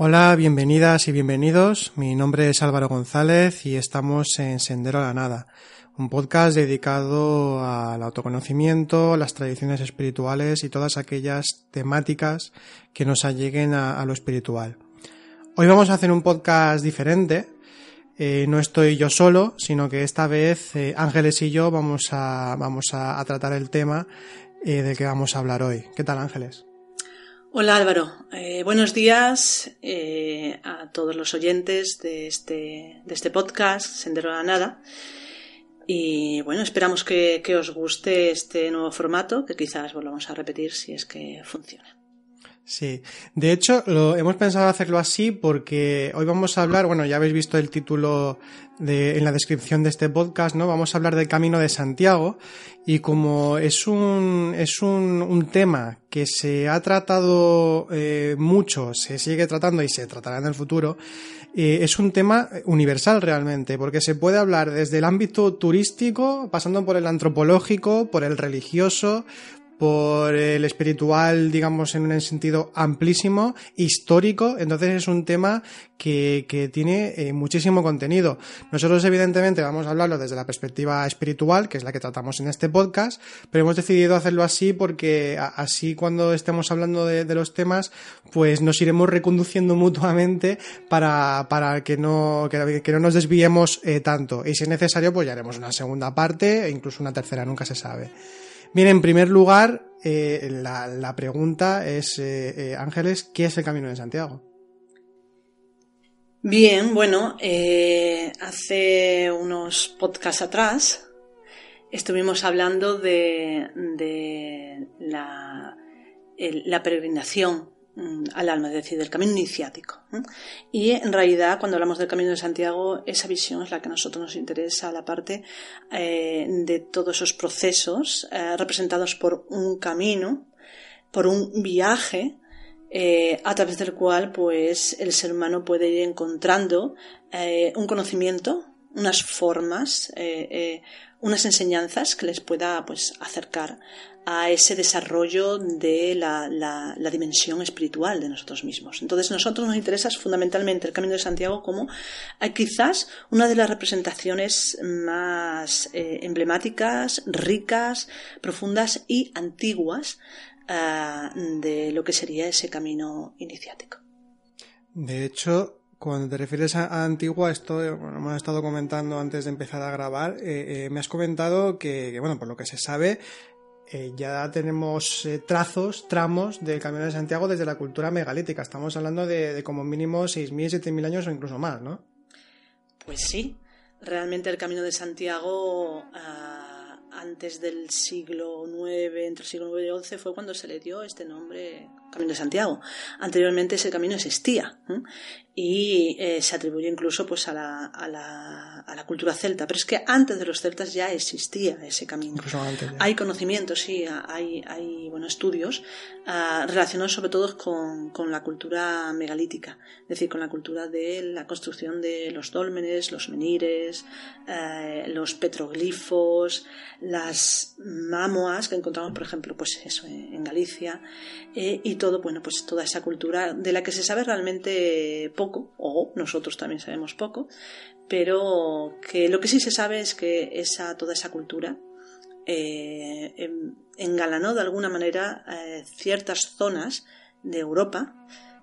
Hola, bienvenidas y bienvenidos. Mi nombre es Álvaro González y estamos en Sendero a la Nada, un podcast dedicado al autoconocimiento, las tradiciones espirituales y todas aquellas temáticas que nos alleguen a, lo espiritual. Hoy vamos a hacer un podcast diferente. Eh, no estoy yo solo, sino que esta vez eh, Ángeles y yo vamos a, vamos a, tratar el tema eh, del que vamos a hablar hoy. ¿Qué tal, Ángeles? Hola Álvaro, eh, buenos días eh, a todos los oyentes de este, de este podcast, Sendero a la Nada. Y bueno, esperamos que, que os guste este nuevo formato, que quizás volvamos a repetir si es que funciona. Sí, de hecho lo hemos pensado hacerlo así porque hoy vamos a hablar, bueno, ya habéis visto el título de, en la descripción de este podcast, ¿no? Vamos a hablar del Camino de Santiago y como es un es un, un tema que se ha tratado eh, mucho, se sigue tratando y se tratará en el futuro, eh, es un tema universal realmente, porque se puede hablar desde el ámbito turístico, pasando por el antropológico, por el religioso, por el espiritual, digamos, en un sentido amplísimo, histórico, entonces es un tema que, que tiene eh, muchísimo contenido. Nosotros, evidentemente, vamos a hablarlo desde la perspectiva espiritual, que es la que tratamos en este podcast, pero hemos decidido hacerlo así porque así cuando estemos hablando de, los temas, pues nos iremos reconduciendo mutuamente para, para que, no, que, que no nos desviemos eh, tanto. Y si es necesario, pues ya haremos una segunda parte e incluso una tercera, nunca se sabe. Bien, en primer lugar, eh, la, pregunta es, eh, eh, Ángeles, ¿qué es el Camino de Santiago? Bien, bueno, hace unos podcasts atrás estuvimos hablando de, la, la peregrinación al alma, es decir, del camino iniciático. Y en realidad, cuando hablamos del camino de Santiago, esa visión es la que a nosotros nos interesa, la parte eh, de todos esos procesos eh, representados por un camino, por un viaje, eh, a través del cual pues el ser humano puede ir encontrando un conocimiento, unas formas, unas enseñanzas que les pueda pues acercar a ese desarrollo de la, la, dimensión espiritual de nosotros mismos. Entonces, a nosotros nos interesa fundamentalmente el Camino de Santiago como eh, quizás una de las representaciones más eh, emblemáticas, ricas, profundas y antiguas eh, de lo que sería ese camino iniciático. De hecho, cuando te refieres a, Antigua, esto hemos estado comentando antes de empezar a grabar, me has comentado que, bueno, por lo que se sabe, eh, ya tenemos eh, trazos, tramos del Camino de Santiago desde la cultura megalítica. Estamos hablando de, como mínimo 6.000, 7.000 años o incluso más, ¿no? Pues sí, realmente el Camino de Santiago ah, antes del siglo IX, entre el siglo IX y XI, fue cuando se le dio este nombre Camino de Santiago. Anteriormente ese camino existía y eh, se atribuye incluso pues a la, a, la, a la, cultura celta. Pero es que antes de los celtas ya existía ese camino. Hay conocimientos, sí, hay, hay bueno, estudios uh, relacionados sobre todo con, con, la cultura megalítica, es decir, con la cultura de la construcción de los dólmenes, los menires, uh, los petroglifos, las mamoas que encontramos, por ejemplo, pues eso, en Galicia, eh, y todo, bueno, pues toda esa cultura de la que se sabe realmente poco o nosotros también sabemos poco, pero que lo que sí se sabe es que esa, toda esa cultura eh, em, engalanó de alguna manera eh, ciertas zonas de Europa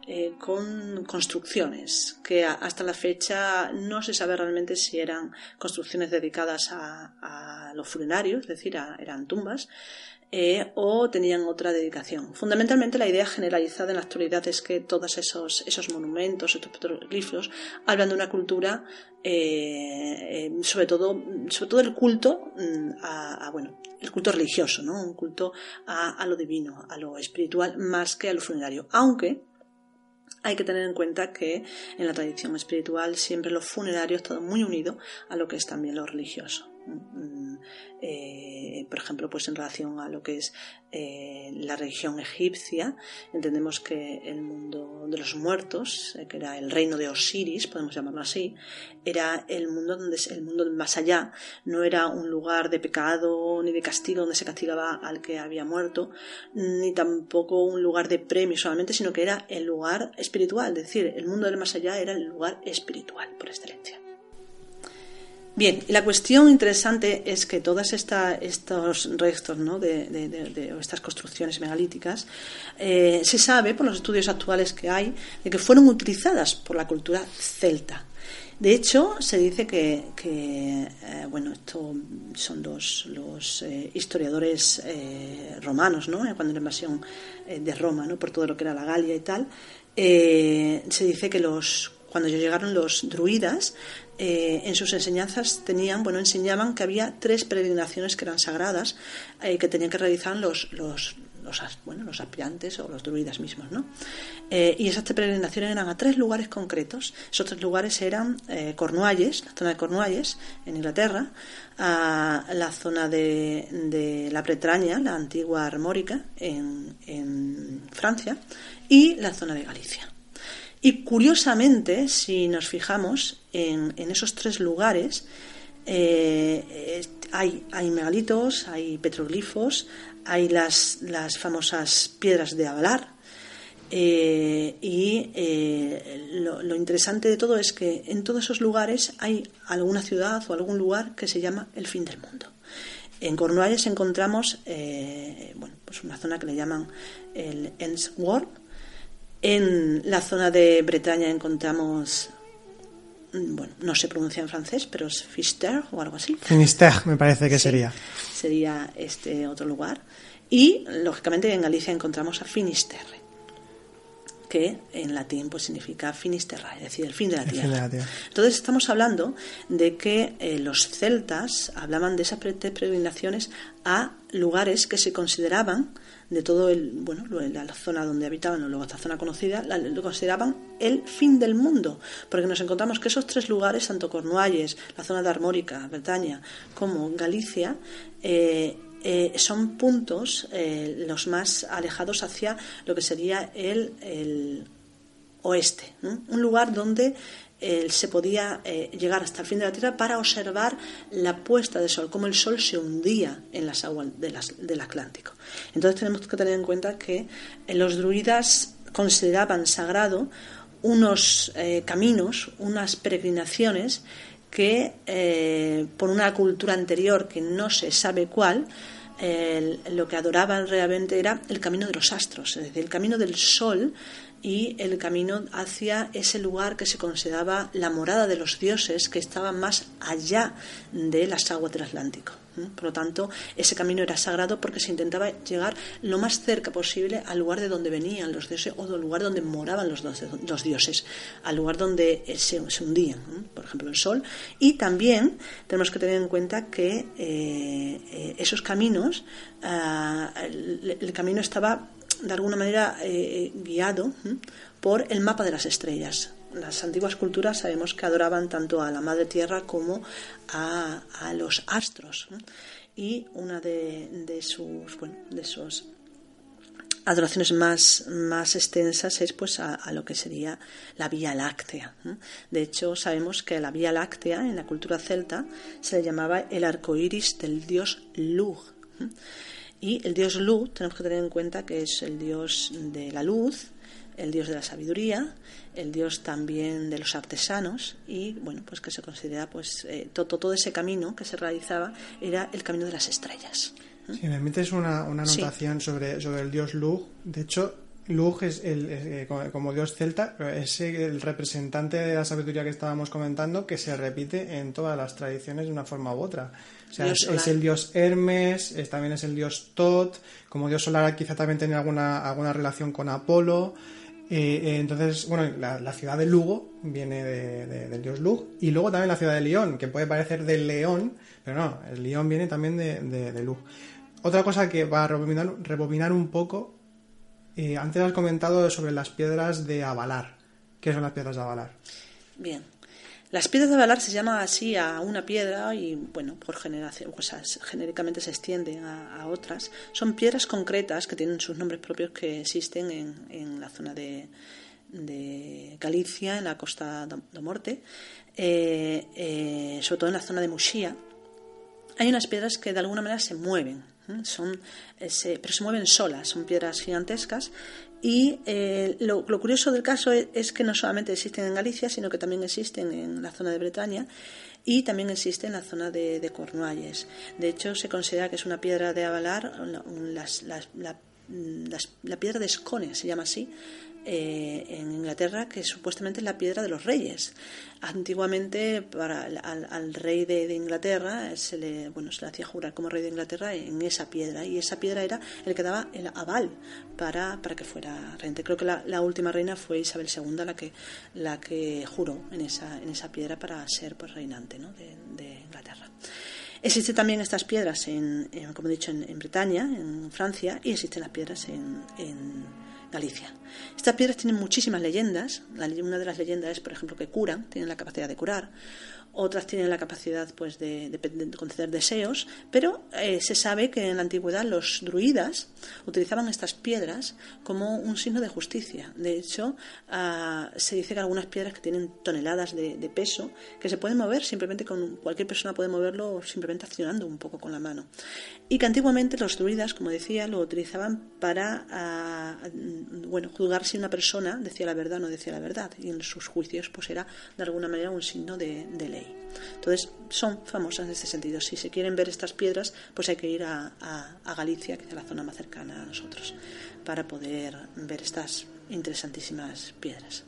eh, con construcciones que hasta la fecha no se sabe realmente si eran construcciones dedicadas a, a los funerarios, es decir, eran tumbas, eh, o tenían otra dedicación. Fundamentalmente la idea generalizada en la actualidad es que todos esos, esos monumentos, estos petroglifos, hablan de una cultura, eh, eh, sobre, todo, sobre todo el culto mm, a, bueno, el culto religioso, ¿no? un culto a, a lo divino, a lo espiritual, más que a lo funerario. Aunque hay que tener en cuenta que en la tradición espiritual siempre lo funerario está muy unido a lo que es también lo religioso. Mm, eh, por ejemplo, pues en relación a lo que es eh, la religión egipcia, entendemos que el mundo de los muertos, eh, que era el reino de Osiris, podemos llamarlo así, era el mundo donde el mundo más allá, no era un lugar de pecado ni de castigo donde se castigaba al que había muerto, ni tampoco un lugar de premio solamente, sino que era el lugar espiritual, es decir, el mundo del más allá era el lugar espiritual por excelencia. Bien, la cuestión interesante es que todos estos restos ¿no? de, estas construcciones megalíticas eh, se sabe por los estudios actuales que hay de que fueron utilizadas por la cultura celta. De hecho, se dice que, eh, bueno, esto son los, los eh, historiadores romanos, ¿no? cuando la invasión de Roma, ¿no? por todo lo que era la Galia y tal, se dice que los cuando llegaron los druidas, eh, en sus enseñanzas tenían, bueno, enseñaban que había tres peregrinaciones que eran sagradas eh, que tenían que realizar los, los, bueno, los aspirantes o los druidas mismos, ¿no? Eh, y esas peregrinaciones eran a tres lugares concretos. Esos tres lugares eran Cornualles, la zona de Cornualles, en Inglaterra, la zona de, la Bretaña, la antigua Armórica, en, en Francia, y la zona de Galicia. Y curiosamente, si nos fijamos en, esos tres lugares, eh, hay, hay, megalitos, hay petroglifos, hay las, las famosas piedras de Avalar. Eh, y eh, lo, interesante de todo es que en todos esos lugares hay alguna ciudad o algún lugar que se llama el fin del mundo. En Cornualles encontramos bueno, pues una zona que le llaman el Ends World, en la zona de Bretaña encontramos, mm, bueno, no se pronuncia en francés, pero es Fister o algo así. Finisterre, me parece que sería. Sería este otro lugar. Y, lógicamente, en Galicia encontramos a Finisterre, que en latín pues significa Finisterra, es decir, el fin de la, tierra. Entonces estamos hablando de que eh, los celtas hablaban de esas peregrinaciones a lugares que se consideraban de todo el, bueno, la, zona donde habitaban, o luego esta zona conocida, lo consideraban el fin del mundo, porque nos encontramos que esos tres lugares, tanto Cornualles, la zona de Armórica, Bretaña, como Galicia, eh, eh, son puntos eh, los más alejados hacia lo que sería el, el oeste, un lugar donde se podía eh, llegar hasta el fin de la Tierra para observar la puesta de sol, cómo el sol se hundía en las aguas del Atlántico. Entonces tenemos que tener en cuenta que eh, los druidas consideraban sagrado unos eh, caminos, unas peregrinaciones que por una cultura anterior que no se sabe cuál, lo que adoraban realmente era el camino de los astros, es decir, el camino del sol y el camino hacia ese lugar que se consideraba la morada de los dioses que estaba más allá de las aguas del Atlántico. Por lo tanto, ese camino era sagrado porque se intentaba llegar lo más cerca posible al lugar de donde venían los dioses o del lugar donde moraban los, los dioses, al lugar donde se, hundían, por ejemplo, el sol. Y también tenemos que tener en cuenta que eh, eh, esos caminos, ah, el camino estaba de alguna manera eh, guiado por el mapa de las estrellas. Las antiguas culturas sabemos que adoraban tanto a la Madre Tierra como a, los astros. Y una de, sus, bueno, de sus adoraciones más, más extensas es pues a, lo que sería la Vía Láctea. De hecho, sabemos que la Vía Láctea en la cultura celta se le llamaba el arco iris del dios Lug. Y el dios Lu tenemos que tener en cuenta que es el dios de la luz, el dios de la sabiduría, el dios también de los artesanos y bueno, pues que se considera pues eh, todo, todo ese camino que se realizaba era el camino de las estrellas. Si me metes una, una anotación sobre, sobre el dios Lu, de hecho, Lug es el, eh, como dios celta, es el representante de la sabiduría que estábamos comentando que se repite en todas las tradiciones de una forma u otra. Sea, es, el dios Hermes, también es el dios Tot, como dios solar quizá también tiene alguna, alguna relación con Apolo. Eh, eh, entonces, bueno, la, ciudad de Lugo viene del dios Lug. Y luego también la ciudad de León, que puede parecer del león, pero no, el león viene también de, de, Lug. Otra cosa que va a rebobinar, un poco, eh, antes has comentado sobre las piedras de Avalar. ¿Qué son las piedras de Avalar? Bien, Las piedras de Avalar se llama así a una piedra y, bueno, por generación, pues genéricamente se extienden a, otras. Son piedras concretas que tienen sus nombres propios que existen en, la zona de, Galicia, en la costa de Morte, eh, eh, sobre todo en la zona de Muxía. Hay unas piedras que de alguna manera se mueven, son, pero se mueven solas, son piedras gigantescas y eh, lo, curioso del caso es, que no solamente existen en Galicia, sino que también existen en la zona de Bretaña y también existe en la zona de, de Cornualles. De hecho, se considera que es una piedra de avalar, la, piedra de Scone se llama así, eh, en Inglaterra, que supuestamente es la piedra de los reyes. Antiguamente, para, al, rey de, Inglaterra se le, bueno, se le hacía jurar como rey de Inglaterra en esa piedra, y esa piedra era el que daba el aval para, para que fuera rey. Creo que la, última reina fue Isabel II la que, la que juró en esa, en esa piedra para ser pues, reinante ¿no? de, Inglaterra. Existen también estas piedras, en, como he dicho, en, Bretaña, en Francia, y existen las piedras en Galicia. Estas piedras tienen muchísimas leyendas. Una de las leyendas es, por ejemplo, que curan, tienen la capacidad de curar otras tienen la capacidad pues, de, conceder deseos, pero eh, se sabe que en la antigüedad los druidas utilizaban estas piedras como un signo de justicia. De hecho, ah, se dice que algunas piedras que tienen toneladas de, peso, que se pueden mover simplemente con cualquier persona puede moverlo simplemente accionando un poco con la mano. Y que antiguamente los druidas, como decía, lo utilizaban para ah, bueno, juzgar si una persona decía la verdad o no decía la verdad. Y en sus juicios pues era de alguna manera un signo de ley. Entonces, son famosas en este sentido. Si se quieren ver estas piedras, pues hay que ir a, Galicia, que es la zona más cercana a nosotros, para poder ver estas interesantísimas piedras.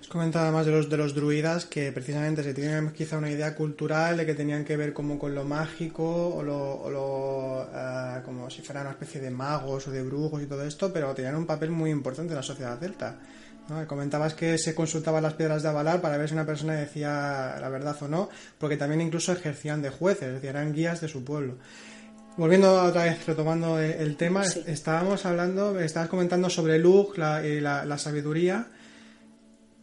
Has comentado además de los, de los druidas que precisamente se tienen quizá una idea cultural de que tenían que ver como con lo mágico o lo, eh, como si fuera una especie de magos o de brujos y todo esto, pero tenían un papel muy importante en la sociedad celta. Comentabas que se consultaban las piedras de avalar para ver si una persona decía la verdad o no, porque también incluso ejercían de jueces, es decir, eran guías de su pueblo. Volviendo otra vez, retomando el tema, estábamos hablando, estabas comentando sobre Lug, la, y la, sabiduría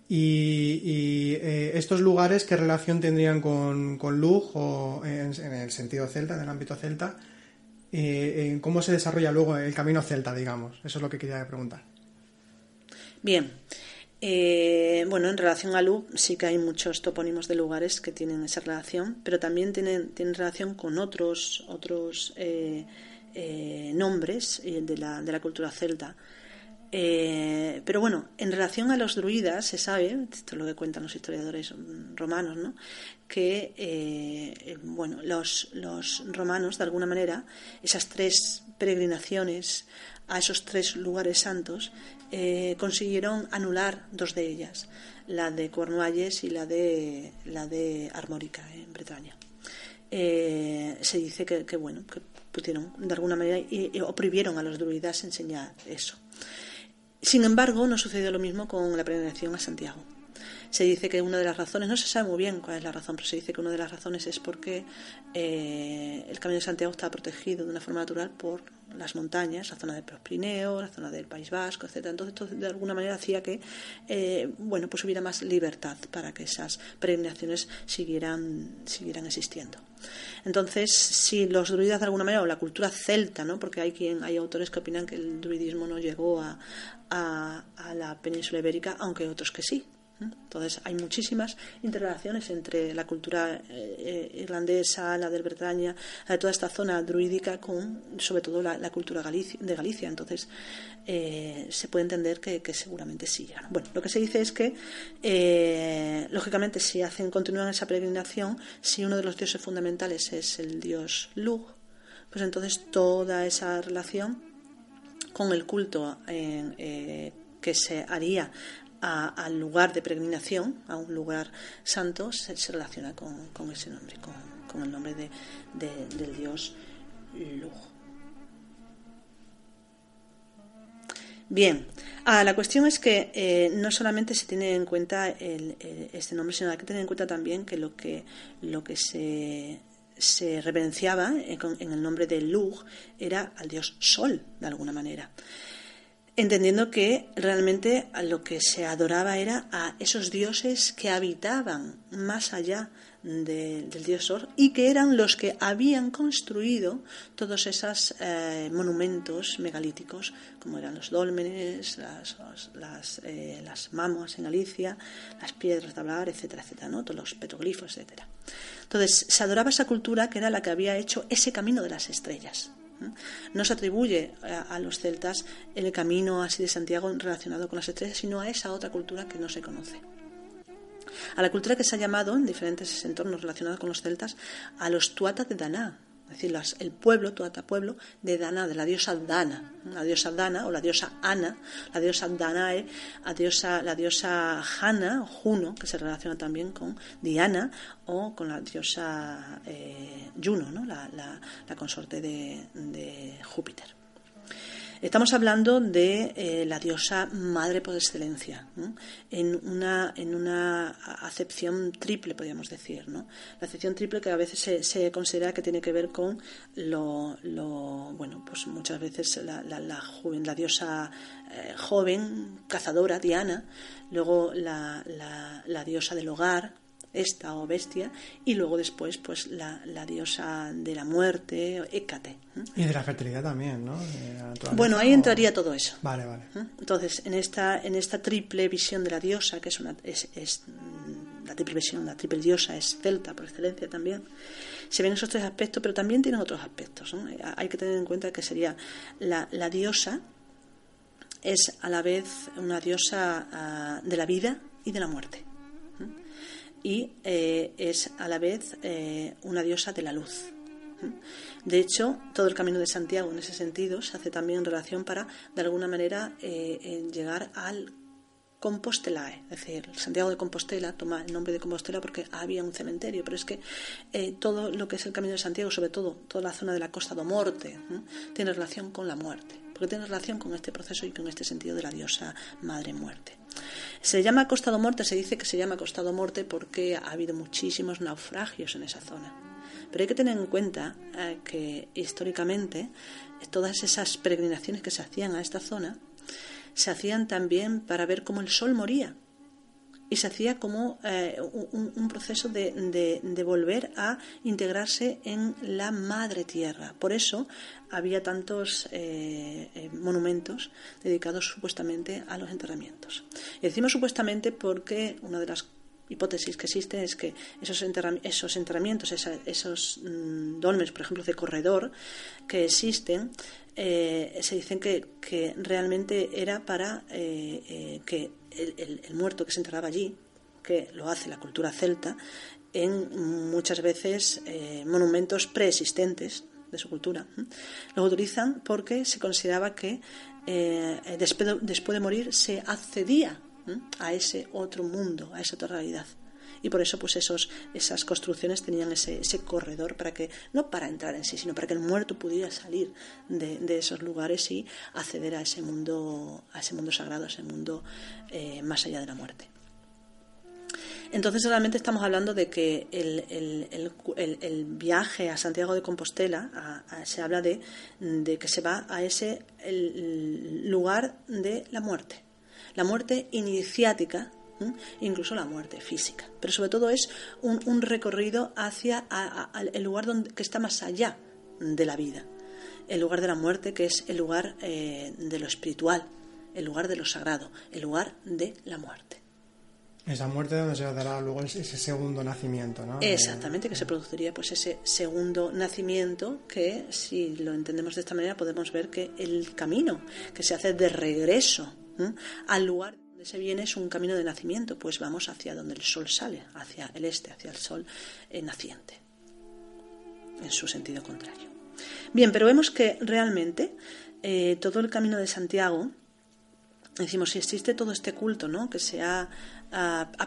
y, eh, estos lugares, ¿qué relación tendrían con, con Lug o en, el sentido celta, en el ámbito celta? Eh, ¿Cómo se desarrolla luego el camino celta, digamos? Eso es lo que quería preguntar. Bien. Eh, bueno, en relación a Lu, sí que hay muchos topónimos de lugares que tienen esa relación, pero también tienen, tienen relación con otros, otros eh, eh, nombres de la, de la cultura celta. pero bueno, en relación a los druidas se sabe, esto es lo que cuentan los historiadores romanos, ¿no? que bueno, los, los romanos, de alguna manera, esas tres peregrinaciones a esos tres lugares santos, eh, consiguieron anular dos de ellas, la de Cornualles y la de, la de Armórica, en Bretaña. Eh, se dice que, bueno, que pudieron de alguna manera y, y, prohibieron a los druidas enseñar eso. Sin embargo, no sucedió lo mismo con la peregrinación a Santiago. Se dice que una de las razones, no se sabe muy bien cuál es la razón, pero se dice que una de las razones es porque eh, el Camino de Santiago está protegido de una forma natural por las montañas, la zona del Pirineos, la zona del País Vasco, etcétera. Entonces, esto de alguna manera hacía que, eh, bueno, pues hubiera más libertad para que esas peregrinaciones siguieran, siguieran existiendo. Entonces, si los druidas de alguna manera, o la cultura celta, ¿no? porque hay quien, hay autores que opinan que el druidismo no llegó a, a la península ibérica, aunque otros que sí, entonces hay muchísimas interrelaciones entre la cultura eh, eh, irlandesa, la de Bretaña, de toda esta zona druídica con sobre todo la, cultura de Galicia. Entonces eh, se puede entender que, seguramente sí. Bueno, lo que se dice es que lógicamente si hacen continúan esa peregrinación, si uno de los dioses fundamentales es el dios Lug, pues entonces toda esa relación con el culto que se haría al lugar de peregrinación, a un lugar santo, se, relaciona con, ese nombre, con, el nombre de, del dios Lug. Bien, ah, la cuestión es que eh, no solamente se tiene en cuenta este nombre, sino hay que tener en cuenta también que lo que, lo que se, se reverenciaba en, el nombre de Lug era al dios Sol, de alguna manera. Entendiendo que realmente lo que se adoraba era a esos dioses que habitaban más allá del dios Sor y que eran los que habían construido todos esos eh, monumentos megalíticos, como eran los dólmenes, las, las, eh, las mamuas en Galicia, las piedras de hablar, etcétera, etcétera, ¿no? todos los petroglifos, etcétera. Entonces, se adoraba esa cultura que era la que había hecho ese camino de las estrellas. No se atribuye a, los celtas el camino así de Santiago relacionado con las estrellas, sino a esa otra cultura que no se conoce. A la cultura que se ha llamado, en diferentes entornos relacionados con los celtas, a los tuatas de Daná, es decir, el pueblo, Tuata pueblo, de Dana, de la diosa Dana, la diosa Dana o la diosa Ana, la diosa Danae, la diosa, la diosa Jana o Juno, que se relaciona también con Diana o con la diosa eh, Juno, ¿no? la, consorte de Júpiter. Estamos hablando de eh, la diosa madre por excelencia, en, una, en una acepción triple, podríamos decir. ¿no? La acepción triple que a veces se, considera que tiene que ver con lo, bueno, pues muchas veces la, la diosa eh, joven, cazadora, Diana, luego la, la diosa del hogar, esta o bestia, y luego después pues la, diosa de la muerte, Hécate. Y de la fertilidad también, ¿no? Bueno, ahí entraría todo eso. Vale, vale. Entonces, en esta, en esta triple visión de la diosa, que es una es, es mm, la triple visión, la triple diosa es celta por excelencia también, se ven esos tres aspectos, pero también tienen otros aspectos. Hay que tener en cuenta que sería la, la diosa es a la vez una diosa ah, de la vida y de la muerte y eh, es a la vez eh, una diosa de la luz. De hecho, todo el camino de Santiago en ese sentido se hace también en relación para, de alguna manera, eh, llegar al Compostelae, es decir, Santiago de Compostela toma el nombre de Compostela porque había un cementerio, pero es que todo lo que es el Camino de Santiago, sobre todo toda la zona de la Costa do Morte, tiene relación con la muerte, porque tiene relación con este proceso y con este sentido de la diosa Madre Muerte. Se llama Costa do Morte, se dice que se llama Costa do Morte porque ha habido muchísimos naufragios en esa zona. Pero hay que tener en cuenta eh, que históricamente todas esas peregrinaciones que se hacían a esta zona se hacían también para ver cómo el sol moría y se hacía como eh, un, proceso de, volver a integrarse en la madre tierra. Por eso había tantos eh, eh, monumentos dedicados supuestamente a los enterramientos. Y decimos supuestamente porque una de las hipótesis que existe es que esos, esos enterramientos, esos mm, dolmes, por ejemplo, de corredor que existen, se dicen que, que, realmente era para que el, muerto que se enterraba allí, que lo hace la cultura celta, en muchas veces eh, monumentos preexistentes de su cultura. Lo utilizan porque se consideraba que eh, después, de, morir se accedía a ese otro mundo, a esa otra realidad y por eso pues esos, esas construcciones tenían ese, ese corredor para que, no para entrar en sí, sino para que el muerto pudiera salir de, esos lugares y acceder a ese mundo, a ese mundo sagrado, a ese mundo eh, más allá de la muerte. Entonces realmente estamos hablando de que el, el, viaje a Santiago de Compostela se habla de, de, que se va a ese lugar de la muerte, la muerte iniciática incluso la muerte física. Pero sobre todo es un, recorrido hacia el lugar donde, que está más allá de la vida, el lugar de la muerte que es el lugar eh, de lo espiritual, el lugar de lo sagrado, el lugar de la muerte. Esa muerte donde se dará luego ese segundo nacimiento, ¿no? Exactamente, que se produciría pues ese segundo nacimiento que, si lo entendemos de esta manera, podemos ver que el camino que se hace de regreso al lugar se viene es un camino de nacimiento, pues vamos hacia donde el sol sale, hacia el este, hacia el sol eh, naciente, en su sentido contrario. Bien, pero vemos que realmente eh, todo el camino de Santiago, decimos, si existe todo este culto, ¿no? que se ha,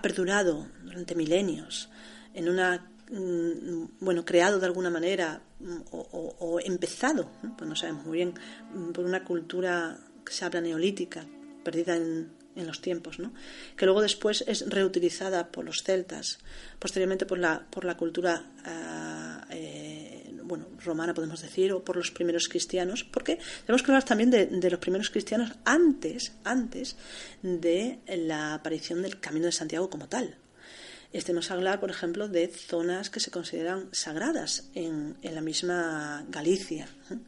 perdurado durante milenios, en una mm, bueno, creado de alguna manera mm, o, empezado, pues no sabemos muy bien, mm, por una cultura que se habla neolítica, perdida en, en los tiempos, ¿no? que luego después es reutilizada por los celtas, posteriormente por la, por la cultura ah, eh, bueno, romana podemos decir, o por los primeros cristianos, porque tenemos que hablar también de, de los primeros cristianos antes, antes de la aparición del Camino de Santiago como tal. Tenemos que hablar, por ejemplo, de zonas que se consideran sagradas en, en la misma Galicia ¿eh?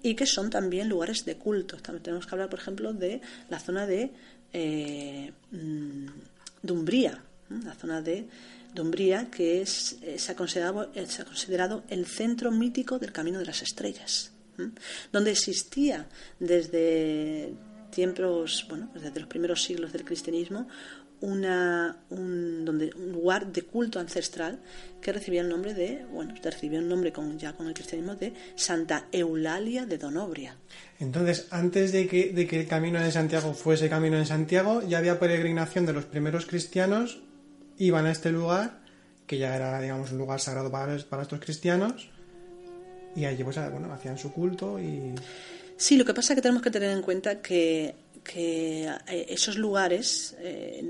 y que son también lugares de culto. También tenemos que hablar, por ejemplo, de la zona de eh, mm, Dumbría, ¿eh? la zona de Dumbría, que es, se, ha considerado, se ha considerado el centro mítico del Camino de las Estrellas, donde existía desde tiempos, bueno, desde los primeros siglos del cristianismo, una, un, donde, un lugar de culto ancestral que recibía el nombre de, bueno, recibió el nombre con, ya con el cristianismo de Santa Eulalia de Donobria. Entonces, antes de que, de que el camino de Santiago fuese camino de Santiago, ya había peregrinación de los primeros cristianos, iban a este lugar, que ya era, digamos, un lugar sagrado para, para estos cristianos, y allí, pues, bueno, hacían su culto y... Sí, lo que pasa es que tenemos que tener en cuenta que que eh, esos lugares eh,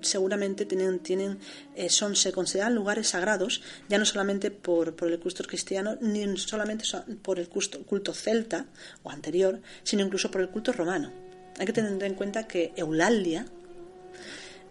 seguramente tienen, tienen eh, son se consideran lugares sagrados ya no solamente por, por el culto cristiano ni solamente por el culto, culto celta o anterior sino incluso por el culto romano. Hay que tener en cuenta que Eulalia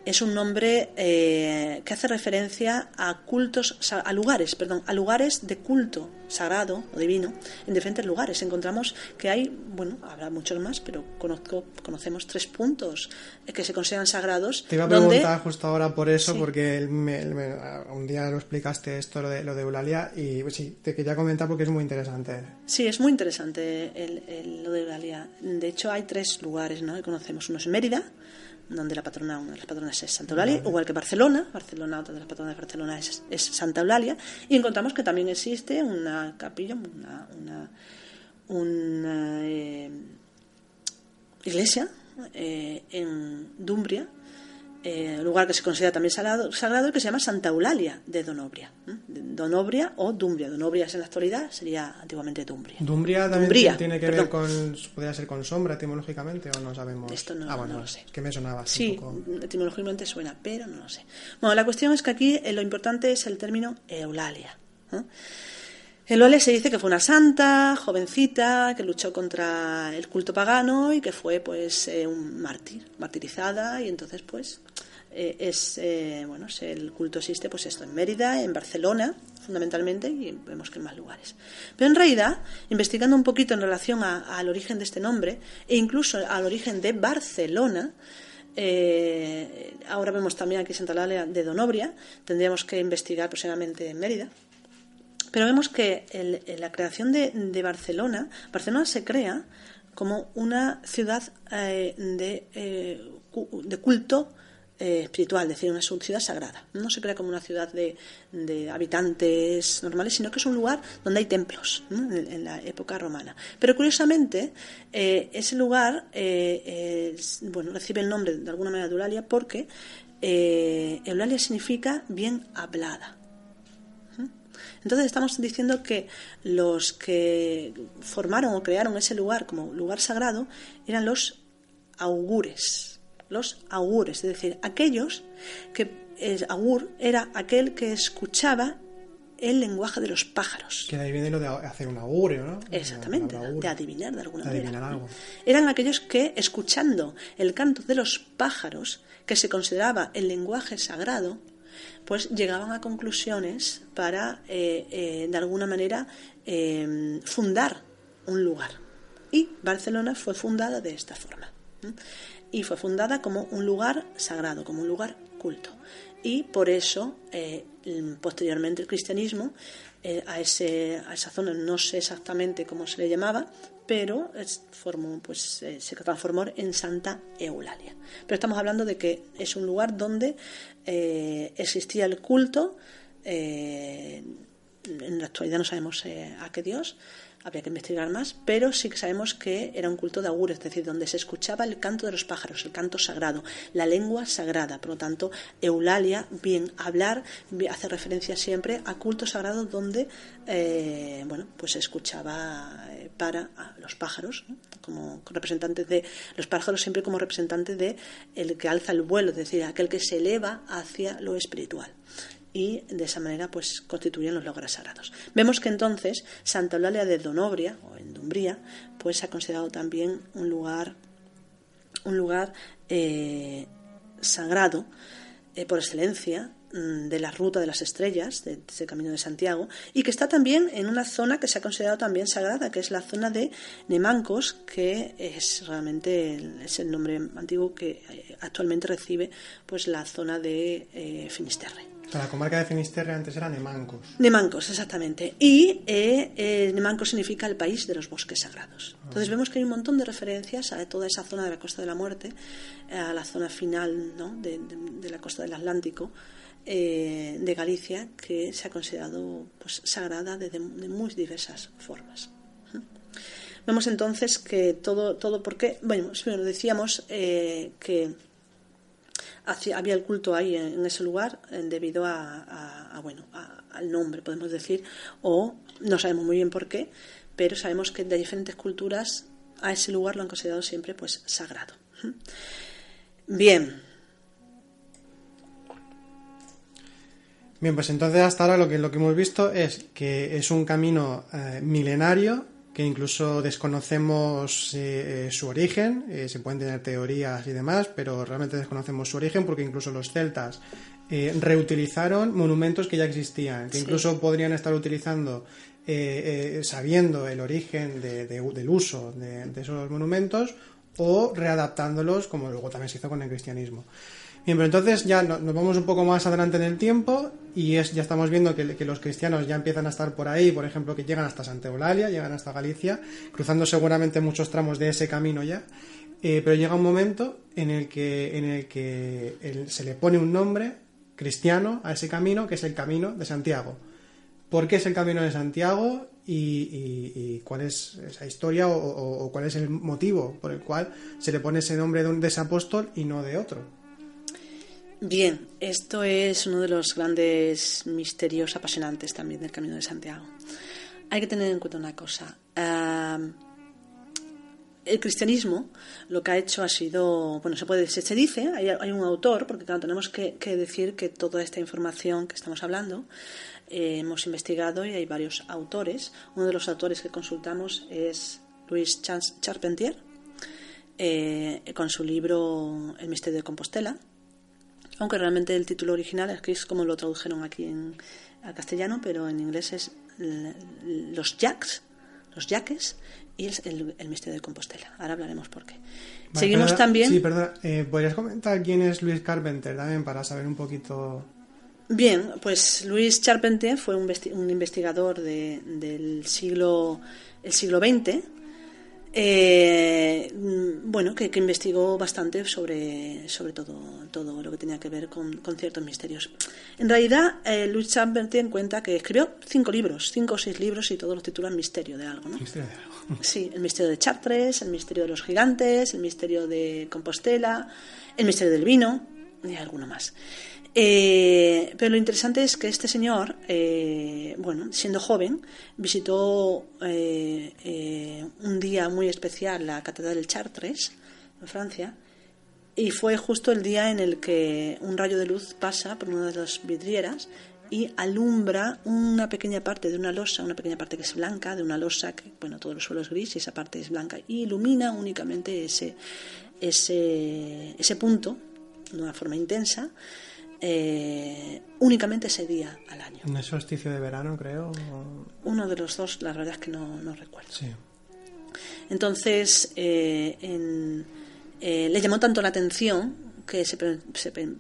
es un nombre eh, que hace referencia a cultos, a lugares, perdón, a lugares de culto sagrado o divino en diferentes lugares. Encontramos que hay, bueno, habrá muchos más, pero conozco, conocemos tres puntos que se consideran sagrados. Te iba a preguntar justo ahora por eso, porque un día lo explicaste esto, lo de, lo de Eulalia, y pues sí, te quería comentar porque es muy interesante. Sí, es muy interesante el, lo de Eulalia. De hecho, hay tres lugares ¿no? que conocemos. Uno es Mérida, donde la patrona, una de las patronas es Santa Eulalia, igual que Barcelona, Barcelona, otra de las patronas de Barcelona es, Santa Eulalia, y encontramos que también existe una capilla, una, una, eh, iglesia eh, en Dumbria, eh, lugar que se considera también sagrado, sagrado que se llama Santa Eulalia de Donobria. Donobria o Dumbria. Donobria es en la actualidad, sería antiguamente Dumbria. ¿Dumbria también tiene que ver con, podría ser con sombra etimológicamente o no sabemos? Esto no, ah, lo sé. Que me sonaba Sí, etimológicamente suena, pero no lo sé. Bueno, la cuestión es que aquí eh, lo importante es el término Eulalia. Eulalia se dice que fue una santa, jovencita, que luchó contra el culto pagano y que fue pues eh, un mártir, martirizada. Y entonces pues eh, es eh, bueno el culto existe pues esto en Mérida en Barcelona fundamentalmente y vemos que en más lugares. Pero en realidad investigando un poquito en relación al origen de este nombre e incluso al origen de Barcelona eh, ahora vemos también aquí Santa Eulalia de Donobria tendríamos que investigar próximamente en Mérida pero vemos que la creación de, de, Barcelona Barcelona se crea como una ciudad de, de culto eh, espiritual, es decir, una ciudad sagrada. No se crea como una ciudad de, habitantes normales, sino que es un lugar donde hay templos en, la época romana. Pero curiosamente, eh, ese lugar eh, bueno, recibe el nombre de alguna manera de Eulalia porque Eulalia significa bien hablada. Entonces estamos diciendo que los que formaron o crearon ese lugar como lugar sagrado eran los augures los augures, es decir, aquellos que el augur era aquel que escuchaba el lenguaje de los pájaros. Que de ahí viene lo de hacer un augurio, ¿no? Exactamente, de adivinar de alguna manera. Eran aquellos que, escuchando el canto de los pájaros, que se consideraba el lenguaje sagrado, pues llegaban a conclusiones para, eh, eh, de alguna manera, eh, fundar un lugar. Y Barcelona fue fundada de esta forma y fue fundada como un lugar sagrado, como un lugar culto. Y por eso, posteriormente, el cristianismo a, ese, a esa zona, no sé exactamente cómo se le llamaba, pero formó, pues, eh, se transformó en Santa Eulalia. Pero estamos hablando de que es un lugar donde existía el culto, en la actualidad no sabemos a qué Dios, habría que investigar más, pero sí que sabemos que era un culto de augures, es decir, donde se escuchaba el canto de los pájaros, el canto sagrado, la lengua sagrada. Por lo tanto, Eulalia, bien hablar, hace referencia siempre a cultos sagrados donde, eh, bueno, pues se escuchaba eh, para los pájaros, como representantes de los pájaros siempre como representantes de el que alza el vuelo, es decir, aquel que se eleva hacia lo espiritual. Y de esa manera pues constituyen los lugares sagrados. Vemos que entonces Santa Eulalia de Donobria o en Dumbría pues se ha considerado también un lugar un lugar eh, sagrado eh, por excelencia mm, de la ruta de las estrellas, de, ese camino de Santiago, y que está también en una zona que se ha considerado también sagrada, que es la zona de Nemancos, que es realmente el, es el nombre antiguo que eh, actualmente recibe pues la zona de Finisterre. La comarca de Finisterre antes era Nemancos. Nemancos, exactamente. Y eh, eh, Nemancos significa el país de los bosques sagrados. Entonces vemos que hay un montón de referencias a toda esa zona de la Costa de la Muerte, a la zona final ¿no? de, la costa del Atlántico, eh, de Galicia, que se ha considerado pues, sagrada de, muy diversas formas. Vemos entonces que todo, todo porque, bueno, decíamos que había el culto ahí en, ese lugar debido a, bueno al nombre podemos decir o no sabemos muy bien por qué pero sabemos que de diferentes culturas a ese lugar lo han considerado siempre pues sagrado. Bien. Bien, pues entonces hasta ahora lo que, lo que hemos visto es que es un camino eh, milenario que incluso desconocemos eh, eh, su origen, eh, se pueden tener teorías y demás, pero realmente desconocemos su origen porque incluso los celtas reutilizaron monumentos que ya existían, que incluso podrían estar utilizando, sabiendo el origen del uso de, esos monumentos o readaptándolos, como luego también se hizo con el cristianismo. Bien, pero entonces ya nos vamos un poco más adelante en el tiempo y es, ya estamos viendo que, los cristianos ya empiezan a estar por ahí, por ejemplo, que llegan hasta Santa Eulalia, llegan hasta Galicia, cruzando seguramente muchos tramos de ese camino ya, eh, pero llega un momento en el que, en el que se le pone un nombre cristiano a ese camino, que es el camino de Santiago. ¿Por qué es el camino de Santiago y, cuál es esa historia o, cuál es el motivo por el cual se le pone ese nombre de, de ese apóstol y no de otro? Bien, esto es uno de los grandes misterios apasionantes también del Camino de Santiago. Hay que tener en cuenta una cosa. el cristianismo lo que ha hecho ha sido, bueno, se puede, se, dice, hay, un autor, porque claro, tenemos que, decir que toda esta información que estamos hablando eh, hemos investigado y hay varios autores. Uno de los autores que consultamos es Luis Charpentier, eh, con su libro El misterio de Compostela aunque realmente el título original es que es como lo tradujeron aquí en al castellano, pero en inglés es los jacks, los yaques y el, el, misterio de Compostela. Ahora hablaremos por qué. Seguimos también. Sí, perdón. Eh, ¿Podrías comentar quién es Luis Carpenter también para saber un poquito? Bien, pues Luis Carpenter fue un, un investigador de, del siglo el siglo XX eh, bueno, que, investigó bastante sobre, sobre todo, todo lo que tenía que ver con, ciertos misterios. En realidad, eh, tiene en cuenta que escribió cinco libros, cinco o seis libros y todos los titulan Misterio de algo, ¿no? Misterio de algo. Sí, el misterio de Chartres, el misterio de los gigantes, el misterio de Compostela, el misterio del vino y alguno más. Eh, pero lo interesante es que este señor, eh, bueno, siendo joven, visitó eh, un día muy especial la Catedral de Chartres, en Francia, y fue justo el día en el que un rayo de luz pasa por una de las vidrieras y alumbra una pequeña parte de una losa, una pequeña parte que es blanca, de una losa que, bueno, todo el suelo es gris y esa parte es blanca, y ilumina únicamente ese, ese, ese punto de una forma intensa eh, únicamente ese día al año. ¿Un solsticio de verano, creo? Uno de los dos, la verdad es que no, recuerdo. Entonces, eh, eh, le llamó tanto la atención que se,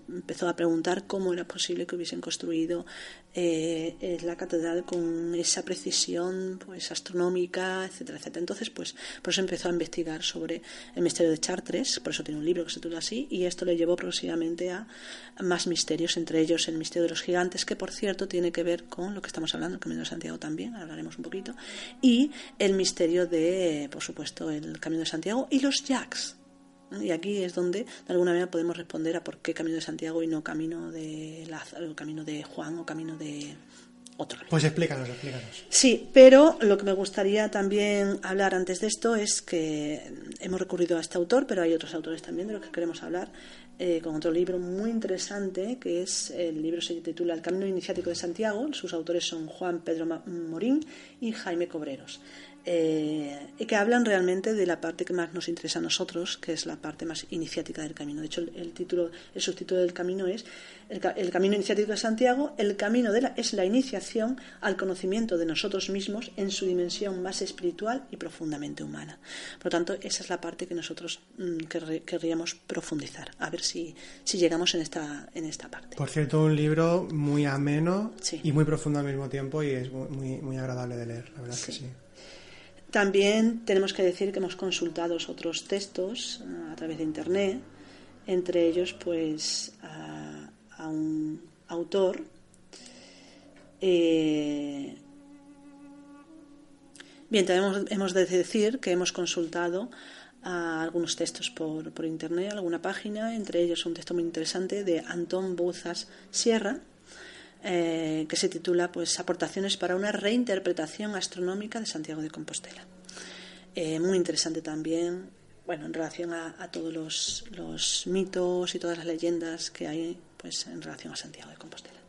empezó a preguntar cómo era posible que hubiesen construido eh, la catedral con esa precisión pues astronómica, etcétera, etcétera. Entonces, pues, por eso empezó a investigar sobre el misterio de Chartres, por eso tiene un libro que se titula así, y esto le llevó progresivamente a más misterios, entre ellos el misterio de los gigantes, que por cierto tiene que ver con lo que estamos hablando, el Camino de Santiago también, hablaremos un poquito, y el misterio de, por supuesto, el Camino de Santiago y los Jacks y aquí es donde, de alguna manera, podemos responder a por qué camino de Santiago y no camino de Lázaro, camino de Juan o camino de otro. Pues explícanos, explícanos. Sí, pero lo que me gustaría también hablar antes de esto es que hemos recurrido a este autor, pero hay otros autores también de los que queremos hablar. eh, con otro libro muy interesante, que es el libro se titula El Camino Iniciático de Santiago. Sus autores son Juan Pedro Morín y Jaime Cobreros. Eh, y que hablan realmente de la parte que más nos interesa a nosotros, que es la parte más iniciática del camino. De hecho, el, título, el subtítulo del camino es el, camino iniciático de Santiago. El camino de la, es la iniciación al conocimiento de nosotros mismos en su dimensión más espiritual y profundamente humana. Por lo tanto, esa es la parte que nosotros mm, querríamos profundizar. A ver si, si llegamos en esta, en esta parte. Por cierto, un libro muy ameno y muy profundo al mismo tiempo y es muy, muy agradable de leer, la verdad que sí. También tenemos que decir que hemos consultado otros textos eh, a través de Internet, entre ellos pues a, un autor eh, bien, también hemos, de decir que hemos consultado algunos textos por, por, internet, alguna página, entre ellos un texto muy interesante de Antón Bouzas Sierra, eh, que se titula pues Aportaciones para una reinterpretación astronómica de Santiago de Compostela. Eh, muy interesante también, bueno, en relación a, todos los, mitos y todas las leyendas que hay pues en relación a Santiago de Compostela.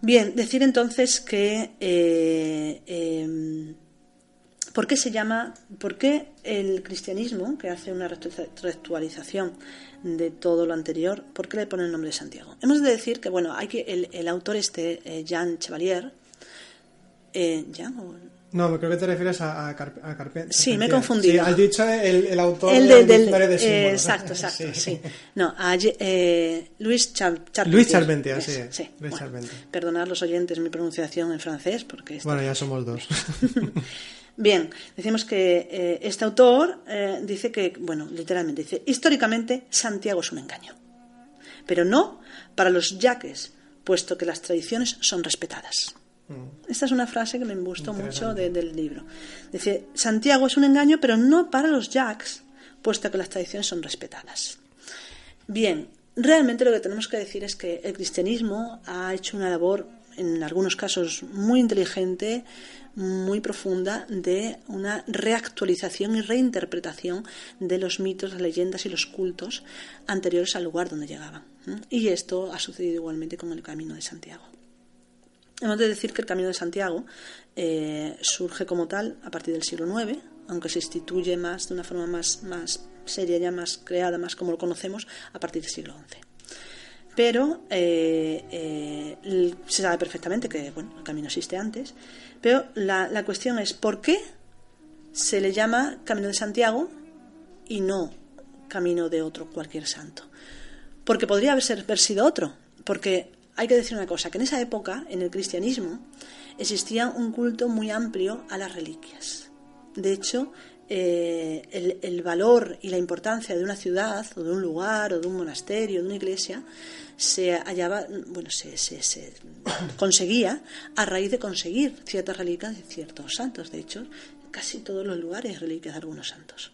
Bien, decir entonces que eh, em, ¿Por qué se llama, por qué el cristianismo, que hace una reactualización de todo lo anterior, por qué le pone el nombre de Santiago? Hemos de decir que, bueno, hay que el, autor este, eh, Jean Chevalier, eh, no, creo que te refieres a, a, Carpentier. Sí, me he confundido. Sí, has dicho el, autor del, diccionario de símbolos. exacto, exacto, sí. No, a eh, Luis Charpentier. Luis Charpentier, sí. sí. Luis Charpentier. Perdonad los oyentes mi pronunciación en francés porque... Bueno, ya somos dos. Bien, decimos que eh, este autor eh, dice que, bueno, literalmente dice, históricamente Santiago es un engaño, pero no para los yaques, puesto que las tradiciones son respetadas. Mm. Esta es una frase que me gustó mucho del libro. Dice, Santiago es un engaño, pero no para los jacks, puesto que las tradiciones son respetadas. Bien, realmente lo que tenemos que decir es que el cristianismo ha hecho una labor, en algunos casos, muy inteligente, muy profunda de una reactualización y reinterpretación de los mitos, las leyendas y los cultos anteriores al lugar donde llegaban. Y esto ha sucedido igualmente con el Camino de Santiago. Hemos de decir que el Camino de Santiago eh, surge como tal a partir del siglo IX, aunque se instituye más de una forma más, más seria, ya más creada, más como lo conocemos, a partir del siglo XI pero eh, eh, se sabe perfectamente que bueno, el camino existe antes, pero la, la, cuestión es por qué se le llama Camino de Santiago y no Camino de otro cualquier santo. Porque podría haber sido otro, porque hay que decir una cosa, que en esa época, en el cristianismo, existía un culto muy amplio a las reliquias. De hecho, eh, el, valor y la importancia de una ciudad o de un lugar o de un monasterio, de una iglesia, se hallaba, bueno, se, se, conseguía a raíz de conseguir ciertas reliquias de ciertos santos. De hecho, casi todos los lugares reliquias de algunos santos.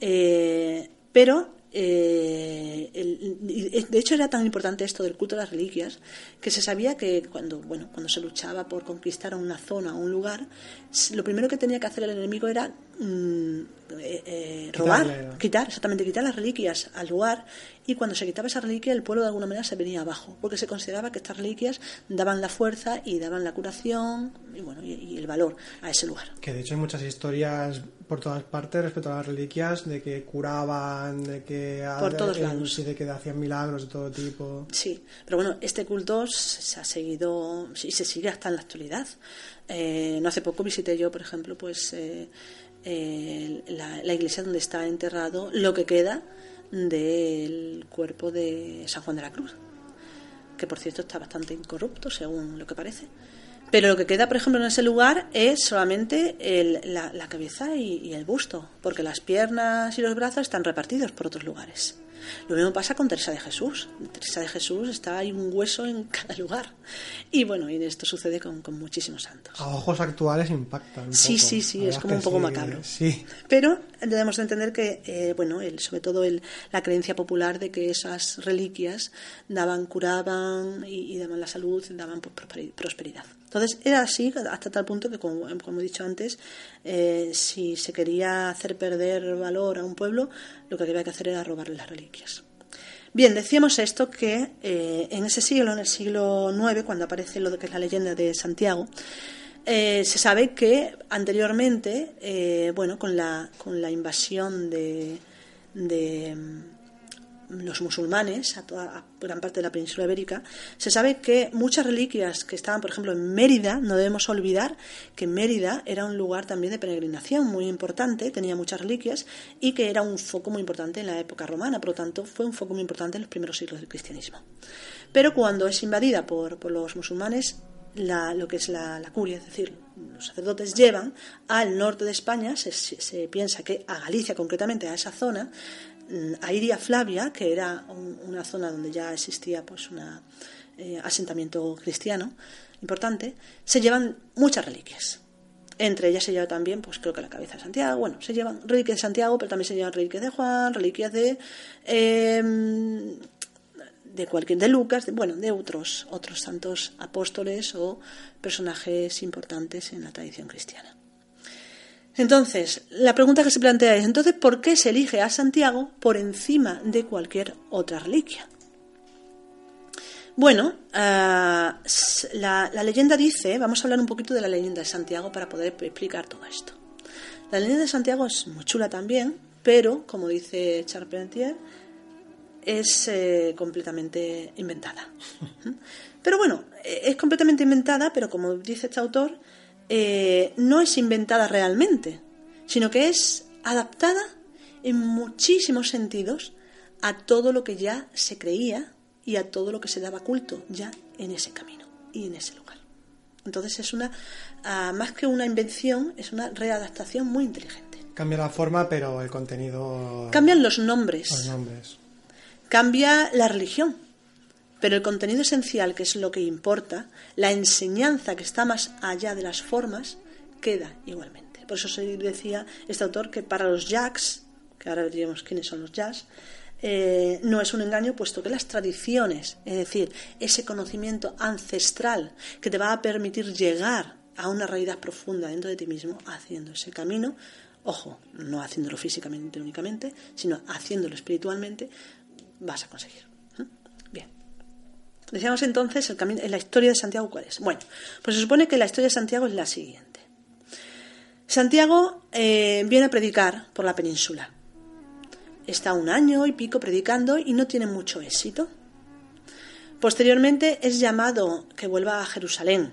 Eh, pero eh, de hecho era tan importante esto del culto de las reliquias que se sabía que cuando bueno cuando se luchaba por conquistar una zona o un lugar lo primero que tenía que hacer el enemigo era mm, eh, eh, robar quitar exactamente quitar las reliquias al lugar y cuando se quitaba esa reliquia el pueblo de alguna manera se venía abajo porque se consideraba que estas reliquias daban la fuerza y daban la curación y bueno y el valor a ese lugar que de hecho hay muchas historias por todas partes respecto a las reliquias, de que curaban, de que, por todos lados. de que hacían milagros de todo tipo. Sí, pero bueno, este culto se ha seguido y se sigue hasta en la actualidad. Eh, no hace poco visité yo, por ejemplo, pues eh, eh, la, iglesia donde está enterrado lo que queda del cuerpo de San Juan de la Cruz, que por cierto está bastante incorrupto, según lo que parece. Pero lo que queda, por ejemplo, en ese lugar es solamente la, cabeza y, el busto, porque las piernas y los brazos están repartidos por otros lugares. Lo mismo pasa con Teresa de Jesús. Teresa de Jesús está ahí un hueso en cada lugar. Y bueno, y esto sucede con, muchísimos santos. A ojos actuales impactan. sí, sí, sí, es como un poco macabro. Sí. Pero debemos de entender que, eh, bueno, el, sobre todo el, la creencia popular de que esas reliquias daban, curaban y, daban la salud, daban pues, prosperidad. Entonces era así hasta tal punto que, como, he dicho antes, eh, si se quería hacer perder valor a un pueblo, lo que había que hacer era robarle las reliquias. Bien, decíamos esto que eh, en ese siglo, en el siglo IX, cuando aparece lo que es la leyenda de Santiago, eh, se sabe que anteriormente, eh, bueno, con la, con la invasión de, de los musulmanes a toda gran parte de la península ibérica, se sabe que muchas reliquias que estaban, por ejemplo, en Mérida, no debemos olvidar que Mérida era un lugar también de peregrinación muy importante, tenía muchas reliquias y que era un foco muy importante en la época romana, por lo tanto fue un foco muy importante en los primeros siglos del cristianismo. Pero cuando es invadida por, por los musulmanes, lo que es la, curia, es decir, los sacerdotes llevan al norte de España, se, piensa que a Galicia concretamente, a esa zona, mm, a Iria Flavia, que era una zona donde ya existía pues un eh, asentamiento cristiano importante, se llevan muchas reliquias. Entre ellas se lleva también, pues creo que la cabeza de Santiago, bueno, se llevan reliquias de Santiago, pero también se llevan reliquias de Juan, reliquias de eh, de cualquier de Lucas, de, bueno, de otros otros santos apóstoles o personajes importantes en la tradición cristiana. Entonces, la pregunta que se plantea es, entonces, ¿por qué se elige a Santiago por encima de cualquier otra reliquia? Bueno, la, la, leyenda dice, vamos a hablar un poquito de la leyenda de Santiago para poder explicar todo esto. La leyenda de Santiago es muy chula también, pero, como dice Charpentier, es eh, completamente inventada. Pero bueno, eh, es completamente inventada, pero como dice este autor, eh, no es inventada realmente, sino que es adaptada en muchísimos sentidos a todo lo que ya se creía y a todo lo que se daba culto ya en ese camino y en ese lugar. Entonces es una, ah, más que una invención, es una readaptación muy inteligente. Cambia la forma, pero el contenido... Cambian los nombres. Los nombres. Cambia la religión, pero el contenido esencial, que es lo que importa, la enseñanza que está más allá de las formas, queda igualmente. Por eso se decía este autor que para los jacks, que ahora diremos quiénes son los jacks, eh, no es un engaño, puesto que las tradiciones, es decir, ese conocimiento ancestral que te va a permitir llegar a una realidad profunda dentro de ti mismo, haciendo ese camino, ojo, no haciéndolo físicamente únicamente, sino haciéndolo espiritualmente, vas a conseguir. ¿Eh? Decíamos entonces el camino, la historia de Santiago cuál es. Bueno, pues se supone que la historia de Santiago es la siguiente. Santiago eh, viene a predicar por la península. Está un año y pico predicando y no tiene mucho éxito. Posteriormente es llamado que vuelva a Jerusalén.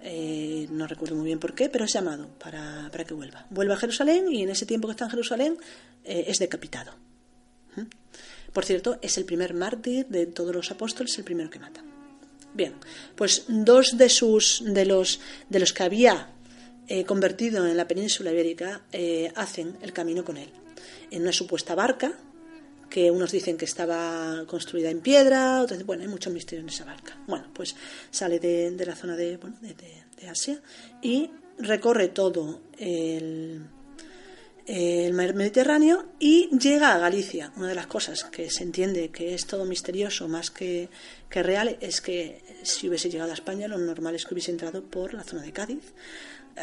Eh, no recuerdo muy bien por qué, pero es llamado para, que vuelva. Vuelve a Jerusalén y en ese tiempo que está en Jerusalén es decapitado. Por cierto, es el primer mártir de todos los apóstoles, el primero que mata. Bien, pues dos de sus de los de los que había eh, convertido en la península ibérica eh, hacen el camino con él en una supuesta barca que unos dicen que estaba construida en piedra, otros bueno, hay mucho misterio en esa barca. Bueno, pues sale de, la zona de, de Asia y recorre todo el, el mar Mediterráneo y llega a Galicia. Una de las cosas que se entiende que es todo misterioso más que, real es que si hubiese llegado a España lo normal es que hubiese entrado por la zona de Cádiz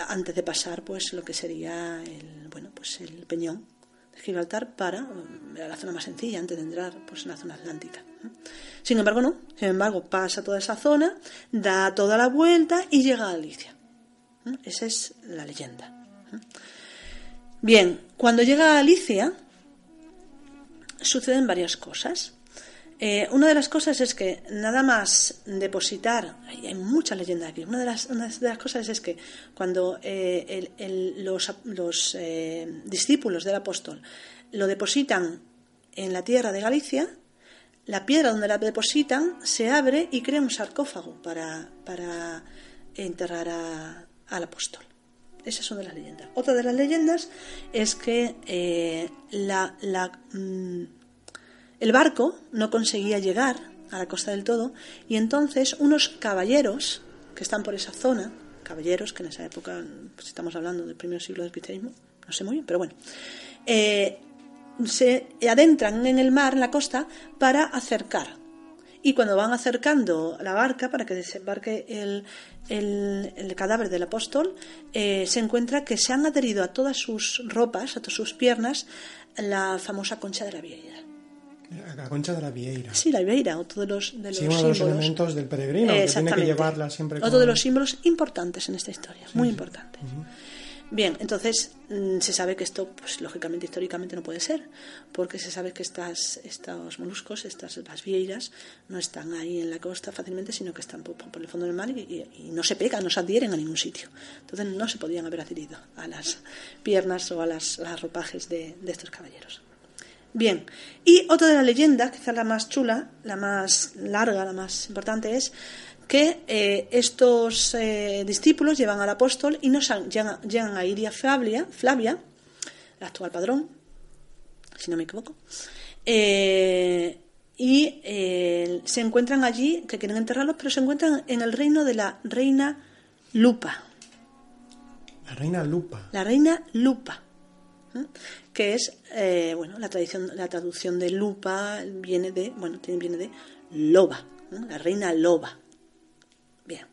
antes de pasar pues lo que sería el bueno pues el Peñón de Gibraltar para la zona más sencilla antes de entrar pues en la zona atlántica. Sin embargo no, sin embargo pasa toda esa zona, da toda la vuelta y llega a Galicia. Esa es la leyenda. Bien, cuando llega a Alicia suceden varias cosas. Eh, una de las cosas es que nada más depositar, hay muchas leyendas aquí, una de las, de las cosas es que cuando eh, los, eh, discípulos del apóstol lo depositan en la tierra de Galicia, la piedra donde la depositan se abre y crea un sarcófago para, enterrar al apóstol. Esa es una de las leyendas. Otra de las leyendas es que eh, mm, el barco no conseguía llegar a la costa del todo y entonces unos caballeros que están por esa zona, caballeros que en esa época, pues estamos hablando del primer siglo del cristianismo, no sé muy bien, pero bueno, eh, se adentran en el mar, en la costa, para acercar y cuando van acercando la barca para que desembarque el, el, cadáver del apóstol, eh, se encuentra que se han adherido a todas sus ropas, a todas sus piernas, la famosa concha de la vieira. La concha de la vieira. Sí, la vieira, otro de los, de los Sí, uno de los símbolos. elementos del peregrino, que tiene que llevarla siempre Otro con- de los símbolos importantes en esta historia, muy importantes. Bien, entonces mm, se sabe que esto, pues lógicamente, históricamente no puede ser, porque se sabe que estas, estos moluscos, estas las vieiras, no están ahí en la costa fácilmente, sino que están por, el fondo del mar y, no se pegan, no se adhieren a ningún sitio. Entonces no se podían haber adherido a las piernas o a las, las ropajes de, de estos caballeros. Bien, y otra de las leyendas, quizás la más chula, la más larga, la más importante, es que eh, estos eh, discípulos llevan al apóstol y nos han- llegan, llegan a Iria Flavia, Flavia, el actual padrón, si no me equivoco, eh, y se encuentran allí, que quieren enterrarlos, pero se encuentran en el reino de la reina Lupa. La reina Lupa. La reina Lupa, que es, eh, bueno, la, tradición, la traducción de Lupa viene de, bueno, viene de loba, la reina loba. Bien.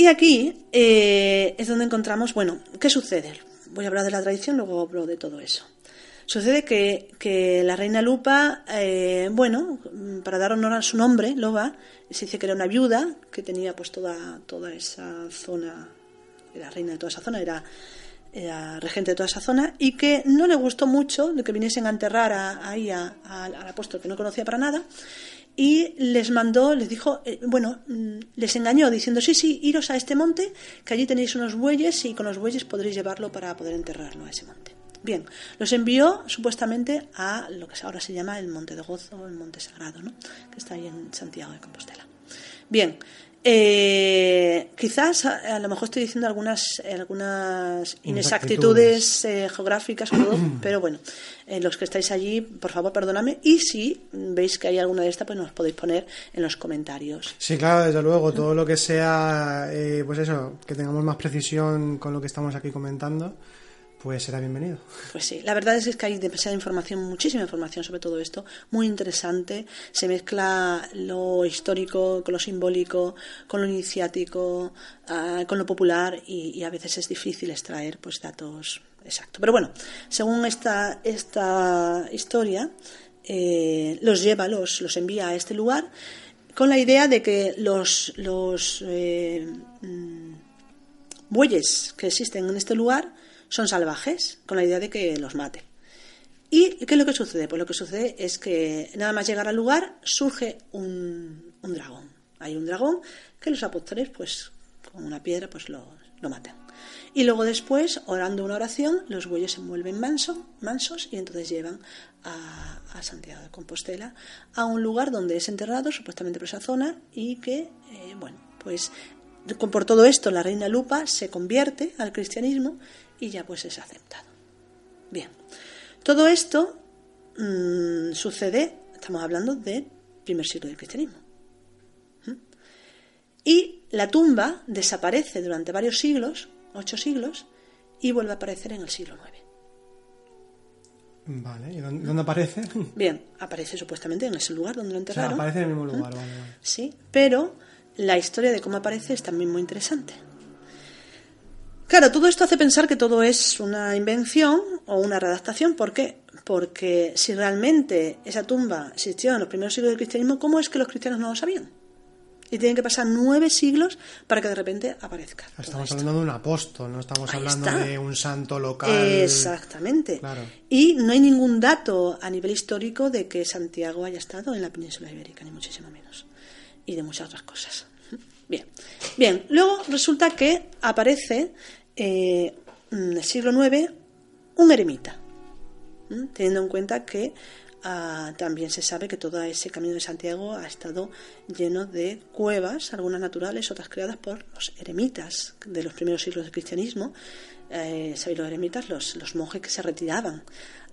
Y aquí eh, es donde encontramos, bueno, ¿qué sucede? Voy a hablar de la tradición, luego hablo de todo eso. Sucede que, que la reina Lupa, eh, bueno, para dar honor a su nombre, Loba, se dice que era una viuda que tenía pues toda, toda esa zona, era reina de toda esa zona, era, era regente de toda esa zona, y que no le gustó mucho de que viniesen a enterrar a- ahí a- al- al apóstol que no conocía para nada, y les mandó, les dijo, eh, bueno, mm, les engañó diciendo, sí, sí, iros a este monte, que allí tenéis unos bueyes y con los bueyes podréis llevarlo para poder enterrarlo a ese monte. Bien, los envió supuestamente a lo que ahora se llama el Monte de Gozo, el Monte Sagrado, ¿no? que está ahí en Santiago de Compostela. Bien, eh, quizás a, a lo mejor estoy diciendo algunas, algunas inexactitudes eh, geográficas, todo, pero bueno, eh, los que estáis allí, por favor, perdóname. Y si veis que hay alguna de estas, pues nos podéis poner en los comentarios. Sí, claro, desde luego, todo lo que sea, eh, pues eso, que tengamos más precisión con lo que estamos aquí comentando, pues será bienvenido. Pues sí, la verdad es que hay demasiada información, muchísima información sobre todo esto, muy interesante. Se mezcla lo histórico con lo simbólico, con lo iniciático, ah, con lo popular y, y a veces es difícil extraer pues datos exactos. Pero bueno, según esta, esta historia, eh, los lleva, los, los envía a este lugar con la idea de que los, los eh, mm, bueyes que existen en este lugar son salvajes, con la idea de que los maten. ¿Y qué es lo que sucede? Pues lo que sucede es que nada más llegar al lugar surge un, un dragón. Hay un dragón que los apóstoles, pues con una piedra, pues lo, lo matan. Y luego después, orando una oración, los bueyes se vuelven manso, mansos y entonces llevan a, a Santiago de Compostela a un lugar donde es enterrado, supuestamente por esa zona, y que, eh, bueno, pues por todo esto la reina Lupa se convierte al cristianismo y ya pues es aceptado. Bien, todo esto mm, sucede, estamos hablando del primer siglo del cristianismo. ¿Mm? Y la tumba desaparece durante varios siglos, ocho siglos, y vuelve a aparecer en el siglo IX. Vale, ¿y dónde, dónde aparece? Bien, aparece supuestamente en ese lugar donde lo O sea, enterraron. aparece en el mismo lugar, vale, vale. Sí, pero la historia de cómo aparece es también muy interesante. Claro, todo esto hace pensar que todo es una invención o una redactación. ¿Por qué? Porque si realmente esa tumba existió en los primeros siglos del cristianismo, ¿cómo es que los cristianos no lo sabían? Y tienen que pasar nueve siglos para que de repente aparezca. Estamos hablando de un apóstol, no estamos Ahí hablando está. de un santo local. Exactamente. Claro. Y no hay ningún dato a nivel histórico de que Santiago haya estado en la península ibérica, ni muchísimo menos. Y de muchas otras cosas. Bien. Bien. Luego resulta que aparece eh, en el siglo IX un eremita. Teniendo en cuenta que ah, también se sabe que todo ese camino de Santiago ha estado lleno de cuevas, algunas naturales, otras creadas por los eremitas de los primeros siglos del cristianismo. Eh, ¿Sabéis los eremitas? Los, los monjes que se retiraban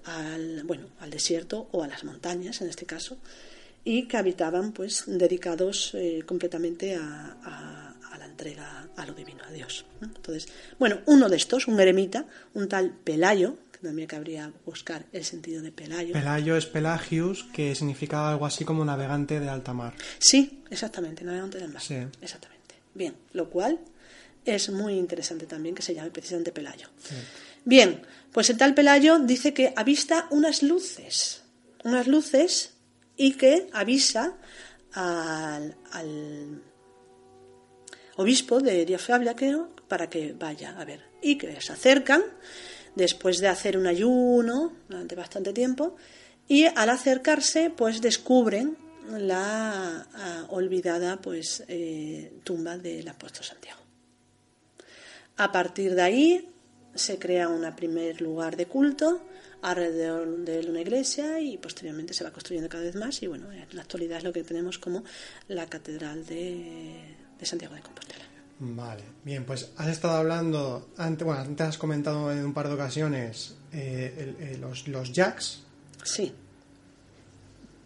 al, bueno, al desierto o a las montañas, en este caso, y que habitaban pues dedicados eh, completamente a- a la entrega a lo divino, a Dios. Entonces, bueno, uno de estos, un eremita, un tal Pelayo, que también cabría buscar el sentido de Pelayo. Pelayo es Pelagius, que significa algo así como navegante de alta mar. Sí, exactamente, navegante del mar. Sí. Exactamente. Bien, lo cual es muy interesante también que se llame precisamente Pelayo. Bien, pues el tal Pelayo dice que avista unas luces unas luces y que avisa al, al obispo de Diofabia, creo, para que vaya a ver. Y que se acercan después de hacer un ayuno durante bastante tiempo y al acercarse pues descubren la ah, olvidada pues eh, tumba del apóstol Santiago. A partir de ahí se crea un primer lugar de culto alrededor de una iglesia y posteriormente se va construyendo cada vez más y bueno, en la actualidad es lo que tenemos como la catedral de, Santiago de Compostela. Vale, bien, pues has estado hablando, antes, bueno, antes has comentado en un par de ocasiones eh, eh, los, los jacks. Sí.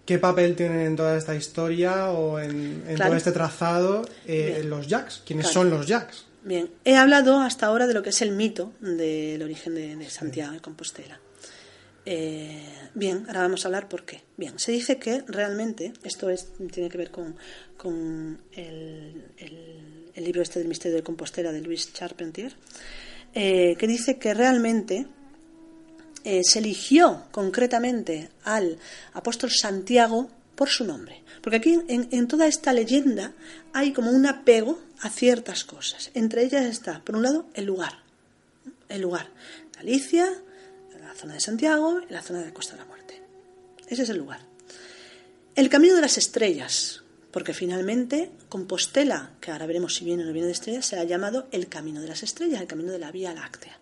¿Qué papel tienen en toda esta historia o en, todo este trazado eh, los jacks? ¿Quiénes son los jacks? Bien, he hablado hasta ahora de lo que es el mito del origen de, Santiago de Compostela. Eh, bien, ahora vamos a hablar por qué. Bien, se dice que realmente, esto es, tiene que ver con, el, libro este del misterio de Compostela de Luis Charpentier, eh, que dice que realmente eh, se eligió concretamente al apóstol Santiago por su nombre. Porque aquí en, toda esta leyenda hay como un apego a ciertas cosas. Entre ellas está, por un lado, el lugar. El lugar. Galicia, la zona de Santiago la zona de Costa de la Muerte. Ese es el lugar. El camino de las estrellas, porque finalmente Compostela, que ahora veremos si viene o no viene de estrellas, será llamado el camino de las estrellas, el camino de la Vía Láctea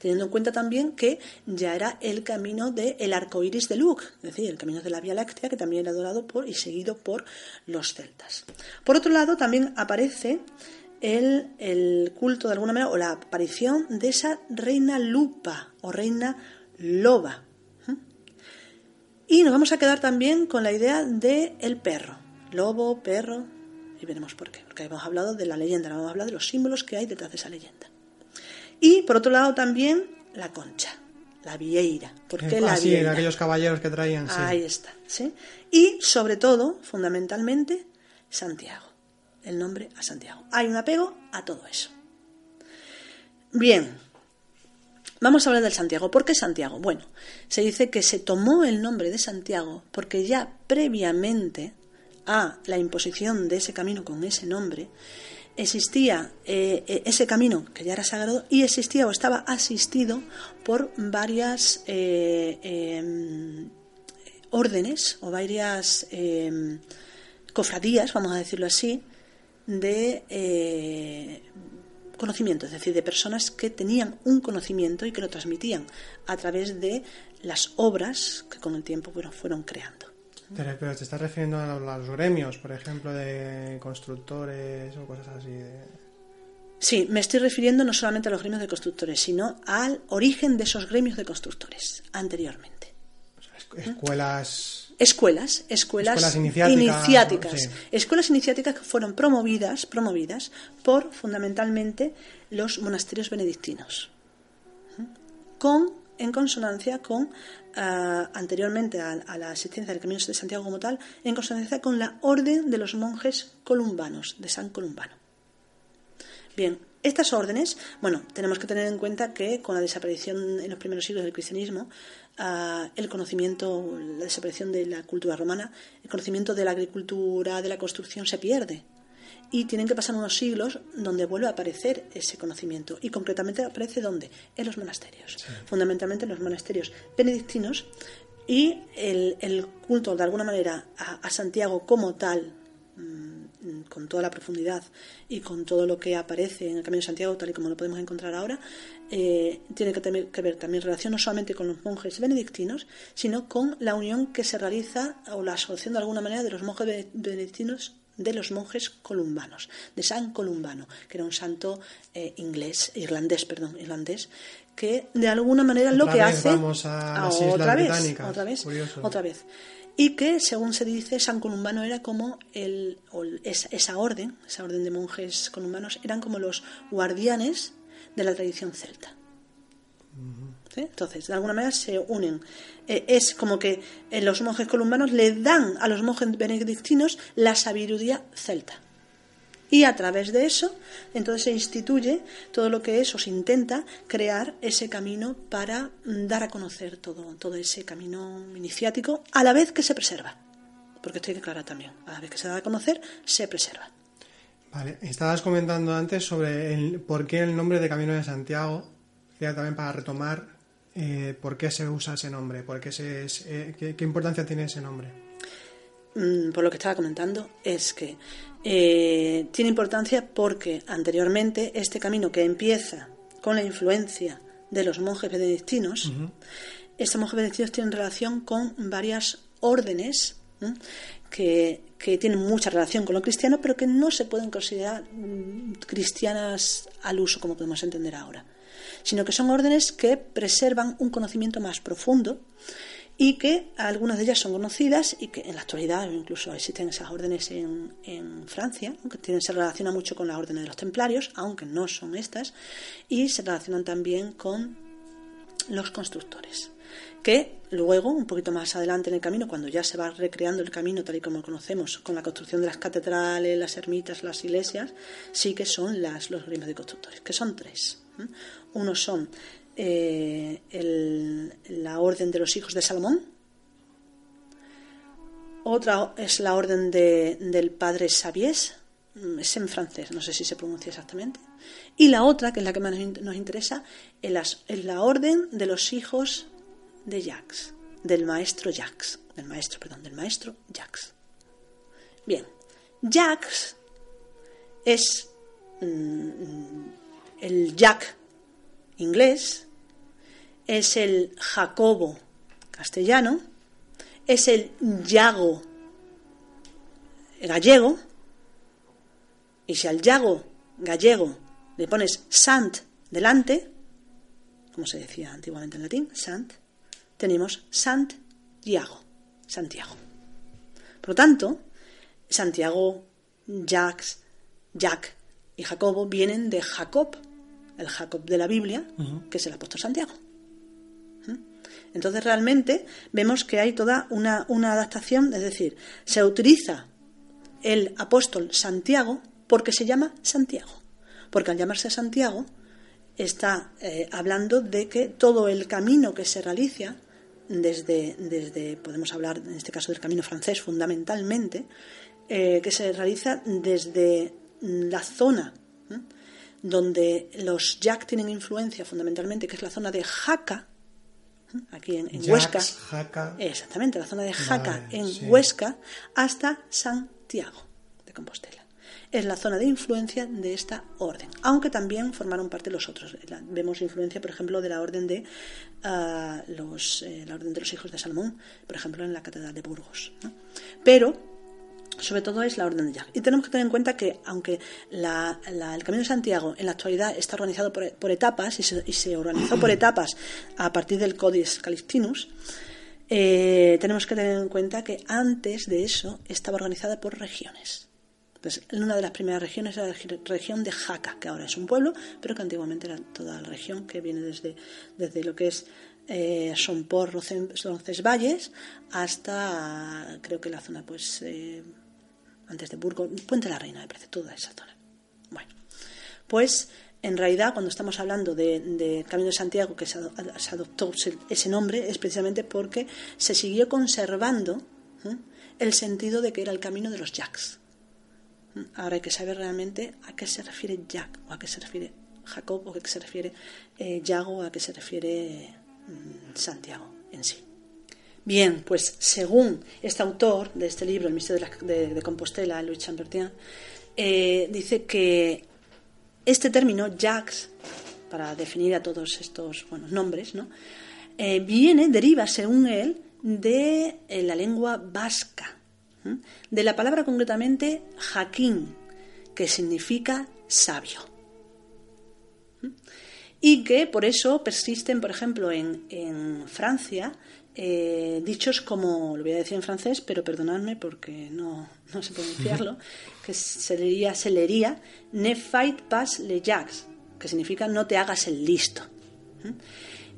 teniendo en cuenta también que ya era el camino del arco iris de Luke, es decir, el camino de la Vía Láctea, que también era adorado por y seguido por los celtas. Por otro lado, también aparece el, culto de alguna manera, o la aparición de esa reina lupa o reina loba. Y nos vamos a quedar también con la idea del el perro, lobo, perro, y veremos por qué, porque hemos hablado de la leyenda, vamos a hablar de los símbolos que hay detrás de esa leyenda. Y por otro lado también la concha, la vieira. ¿Por qué la sí, aquellos caballeros que traían. Sí. Ahí está. ¿sí? Y sobre todo, fundamentalmente, Santiago. El nombre a Santiago. Hay un apego a todo eso. Bien, Vamos a hablar del Santiago. ¿Por qué Santiago? Bueno, se dice que se tomó el nombre de Santiago porque ya previamente a la imposición de ese camino con ese nombre, existía eh, eh, ese camino que ya era sagrado y existía o estaba asistido por varias eh, em, órdenes o varias em, cofradías, vamos a decirlo así, de conocimiento, es decir, de personas que tenían un conocimiento y que lo transmitían a través de las obras que con el tiempo fueron creando. Pero te estás refiriendo a los gremios, por ejemplo, de constructores o cosas así. Sí, me estoy refiriendo no solamente a los gremios de constructores, sino al origen de esos gremios de constructores anteriormente. escuelas. Escuelas, escuelas, iniciáticas, escuelas iniciáticas que fueron promovidas, promovidas por fundamentalmente los monasterios benedictinos, con en consonancia con, ah, anteriormente a, la existencia del Camino de Santiago como tal, en consonancia con la orden de los monjes columbanos, de San Columbano. Bien, estas órdenes, bueno, tenemos que tener en cuenta que con la desaparición en los primeros siglos del cristianismo, el conocimiento, la desaparición de la cultura romana, el conocimiento de la agricultura, de la construcción se pierde y tienen que pasar unos siglos donde vuelve a aparecer ese conocimiento. Y concretamente aparece ¿dónde? En los monasterios. Fundamentalmente en los monasterios benedictinos. Y el, culto, de alguna manera, a, Santiago como tal, mm, con toda la profundidad y con todo lo que aparece en el Camino de Santiago, tal y como lo podemos encontrar ahora, eh, tiene que, tener, que ver también relación no solamente con los monjes benedictinos, sino con la unión que se realiza o la asociación de alguna manera de los monjes benedictinos de los monjes columbanos, de San Columbano, que era un santo eh, inglés, irlandés, perdón, irlandés, que de alguna manera lo que hace vamos a otra vez, otra vez, otra vez, y que según se dice San Columbano era como el, esa, orden, esa orden de monjes columbanos eran como los guardianes de la tradición celta. Entonces, de alguna manera se unen. Eh, es como que eh, los monjes columbanos le dan a los monjes benedictinos la sabiduría celta. Y a través de eso, entonces se instituye todo lo que es o se intenta crear ese camino para mm, dar a conocer todo, todo ese camino iniciático a la vez que se preserva. Porque esto hay que aclarar también. A la vez que se da a conocer, se preserva. Vale, estabas comentando antes sobre el, por qué el nombre de Camino de Santiago, ya también para retomar eh, por qué se usa ese nombre, por qué, se, eh, qué, importancia tiene ese nombre. Mm, por lo que estaba comentando, es que eh, tiene importancia porque anteriormente este camino que empieza con la influencia de los monjes benedictinos, estos monjes benedictinos tienen relación con varias órdenes que, tienen mucha relación con lo cristiano, pero que no se pueden considerar mm, cristianas al uso como podemos entender ahora, sino que son órdenes que preservan un conocimiento más profundo y que algunas de ellas son conocidas y que en la actualidad incluso existen esas órdenes en, Francia, que tienen, se relacionan mucho con la orden de los templarios, aunque no son estas, y se relacionan también con los constructores que luego, un poquito más adelante en el camino, cuando ya se va recreando el camino tal y como lo conocemos, con la construcción de las catedrales, las ermitas, las iglesias, sí que son las, los gremios de constructores, que son tres. Uno son eh, la orden de los hijos de Salomón, otra es la orden de, del padre Sabiés, mm, es en francés, no sé si se pronuncia exactamente. Y la otra, que es la que más nos interesa, es la orden de los hijos de Jacques, del maestro Jacques, del maestro, perdón, del maestro Jacques. Bien, Jacques es mm, el Jack inglés, es el Jacobo castellano, es el Yago gallego, y si al Yago gallego le pones Sant delante, como se decía antiguamente en latín, Sant, tenemos Santiago, Santiago. Por lo tanto, Santiago, Jacques, Jack y Jacobo vienen de Jacob, el Jacob de la Biblia, que es el apóstol Santiago. Entonces realmente vemos que hay toda una, adaptación, es decir, se utiliza el apóstol Santiago porque se llama Santiago. Porque al llamarse Santiago está eh, hablando de que todo el camino que se realiza desde, desde, podemos hablar en este caso del camino francés fundamentalmente, eh, que se realiza desde la zona donde los Jack tienen influencia fundamentalmente, que es la zona de Jaca, aquí en, Huesca. Exactamente, la zona de Jaca en Huesca, hasta Santiago de Compostela es la zona de influencia de esta orden, aunque también formaron parte los otros. Vemos influencia, por ejemplo, de la orden de ah, los, eh, la orden de los hijos de Salomón, por ejemplo, en la catedral de Burgos. Pero sobre todo es la Orden de Jack. Y tenemos que tener en cuenta que, aunque el Camino de Santiago en la actualidad está organizado por, etapas y se, organizó por etapas a partir del Codex Calixtinus, eh, tenemos que tener en cuenta que antes de eso estaba organizada por regiones. Entonces, una de las primeras regiones era la región de Jaca, que ahora es un pueblo, pero que antiguamente era toda la región que viene desde, desde lo que es eh, Sompor, Roncesvalles, hasta creo que la zona, pues, eh, antes de Burgos, Puente la Reina, me parece, toda esa zona. Bueno, pues en realidad, cuando estamos hablando de, Camino de Santiago, que se, adoptó ese nombre, es precisamente porque se siguió conservando el sentido de que era el camino de los Jacks Ahora hay que saber realmente a qué se refiere Jack, o a qué se refiere Jacob, o a qué se refiere eh, Yago, o a qué se refiere mm, Santiago en sí. Bien, pues según este autor de este libro, El misterio de, Compostela, Louis Chambertin, eh, dice que este término, Jacques, para definir a todos estos buenos nombres, ¿no? Eh, viene, deriva, según él, de la lengua vasca, de la palabra concretamente jaquín, que significa sabio. Y que por eso persisten, por ejemplo, en, Francia, eh, dichos como, lo voy a decir en francés, pero perdonadme porque no, no sé pronunciarlo, que se leería, se leería ne fight pas le jacques, que significa no te hagas el listo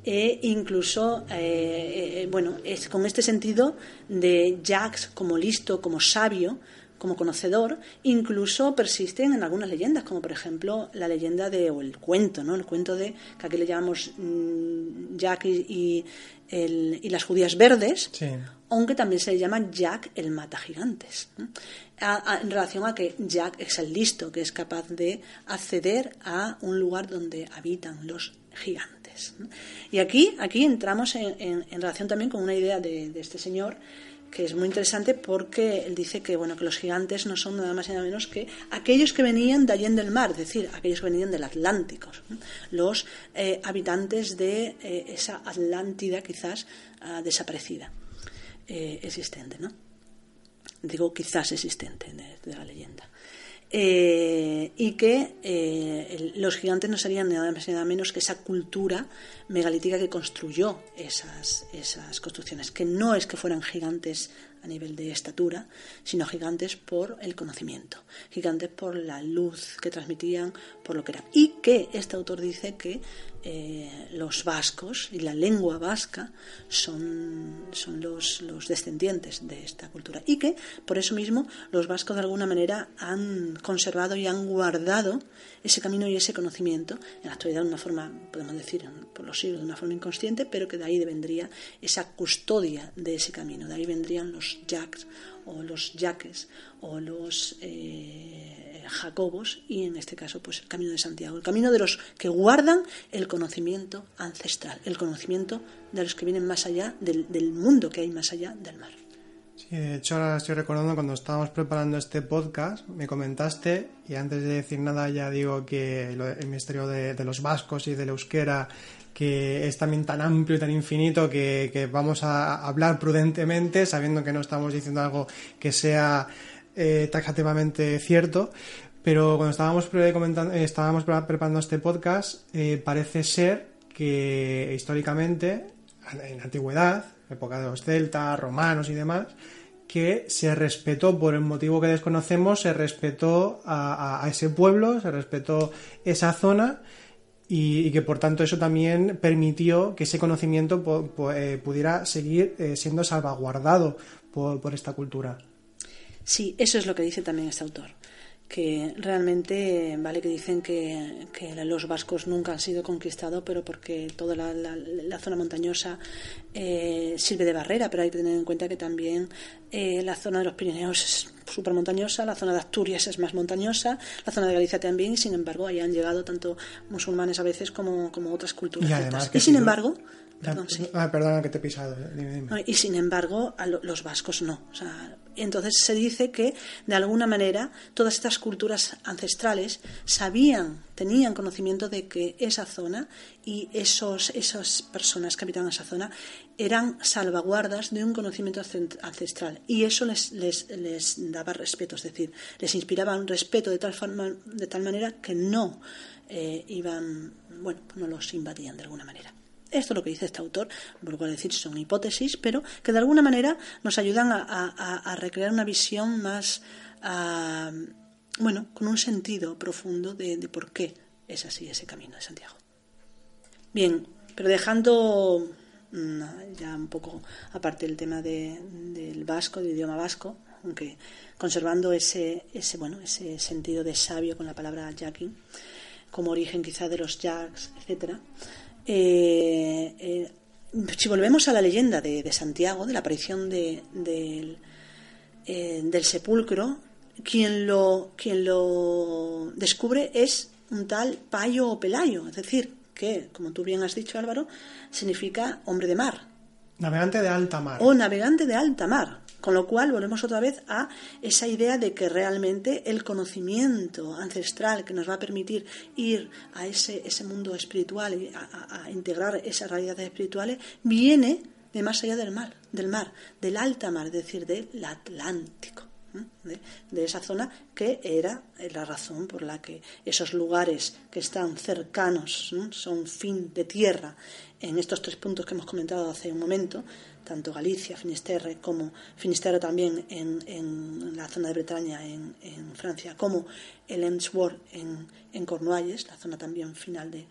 e incluso, eh, eh, bueno, es con este sentido de Jacques como listo, como sabio, como conocedor, incluso persisten en algunas leyendas, como por ejemplo la leyenda de, o el cuento, ¿no? El cuento de, que aquí le llamamos mm, Jack y, y, las judías verdes, aunque también se le llama Jack el mata gigantes, en relación a que Jack es el listo, que es capaz de acceder a un lugar donde habitan los gigantes. Y aquí, aquí entramos en, relación también con una idea de, este señor que es muy interesante porque él dice que bueno que los gigantes no son nada más y nada menos que aquellos que venían de allí del mar, es decir, aquellos que venían del Atlántico, los eh, habitantes de eh, esa Atlántida quizás ah, desaparecida, eh, existente, ¿no? Digo quizás existente de la leyenda. Eh, y que eh, los gigantes no serían nada más nada menos que esa cultura megalítica que construyó esas, esas construcciones, que no es que fueran gigantes a nivel de estatura, sino gigantes por el conocimiento, gigantes por la luz que transmitían, por lo que era. Y que este autor dice que eh, los vascos y la lengua vasca son, son los, los, descendientes de esta cultura. Y que por eso mismo los vascos de alguna manera han conservado y han guardado ese camino y ese conocimiento en la actualidad de una forma, podemos decir, por los siglos de una forma inconsciente, pero que de ahí vendría esa custodia de ese camino, de ahí vendrían los jacks o los yaques o los eh, jacobos y en este caso pues el camino de Santiago, el camino de los que guardan el conocimiento ancestral, el conocimiento de los que vienen más allá del, mundo que hay más allá del mar. Sí, de hecho ahora estoy recordando cuando estábamos preparando este podcast, me comentaste, y antes de decir nada ya digo que el misterio de los vascos y del euskera que es también tan amplio y tan infinito que, vamos a hablar prudentemente, sabiendo que no estamos diciendo algo que sea eh, taxativamente cierto. Pero cuando estábamos, eh, estábamos preparando este podcast, eh, parece ser que históricamente, en la antigüedad, época de los celtas, romanos y demás, que se respetó, por el motivo que desconocemos, se respetó a ese pueblo, se respetó esa zona y, que por tanto eso también permitió que ese conocimiento eh, pudiera seguir siendo salvaguardado por, esta cultura. Sí, eso es lo que dice también este autor que realmente, vale, que dicen que, los vascos nunca han sido conquistados, pero porque toda la, zona montañosa eh, sirve de barrera, pero hay que tener en cuenta que también la zona de los Pirineos es súper montañosa, la zona de Asturias es más montañosa, la zona de Galicia también, y sin embargo ahí han llegado tanto musulmanes a veces como, como otras culturas. Y, sin embargo, Perdón, ah, perdona que te he pisado. Y sin embargo, a los vascos no. O sea, entonces se dice que, de alguna manera, todas estas culturas ancestrales sabían, tenían conocimiento de que esa zona y esos, esas personas que habitaban esa zona eran salvaguardas de un conocimiento ancestral. Y eso les, les, les daba respeto, es decir, les inspiraba un respeto de tal, forma, de tal manera que no eh, iban, bueno, no los invadían de alguna manera. Esto es lo que dice este autor, lo cual decir son hipótesis, pero que de alguna manera nos ayudan a, recrear una visión más, bueno, con un sentido profundo de, por qué es así ese camino de Santiago. Bien, pero dejando mm, ya un poco aparte el tema del vasco, del idioma vasco, aunque conservando ese, ese, bueno, ese sentido de sabio con la palabra jacking, como origen quizá de los jacks, etcétera. Eh, eh, si volvemos a la leyenda de, Santiago, de la aparición de, eh, del sepulcro, quien lo, quien lo descubre es un tal Payo o Pelayo, es decir, que, como tú bien has dicho Álvaro, significa hombre de mar. Navegante de alta mar. O navegante de alta mar. Con lo cual volvemos otra vez a esa idea de que realmente el conocimiento ancestral que nos va a permitir ir a ese, ese mundo espiritual y a, integrar esas realidades espirituales viene de más allá del mar, del mar, del alta mar, es decir, del Atlántico. De, esa zona que era la razón por la que esos lugares que están cercanos son fin de tierra. En estos tres puntos que hemos comentado hace un momento tanto Galicia, Finisterre, como Finisterre también en, la zona de Bretaña, en, Francia, como el Emsworth en, en, Cornualles, la zona también final de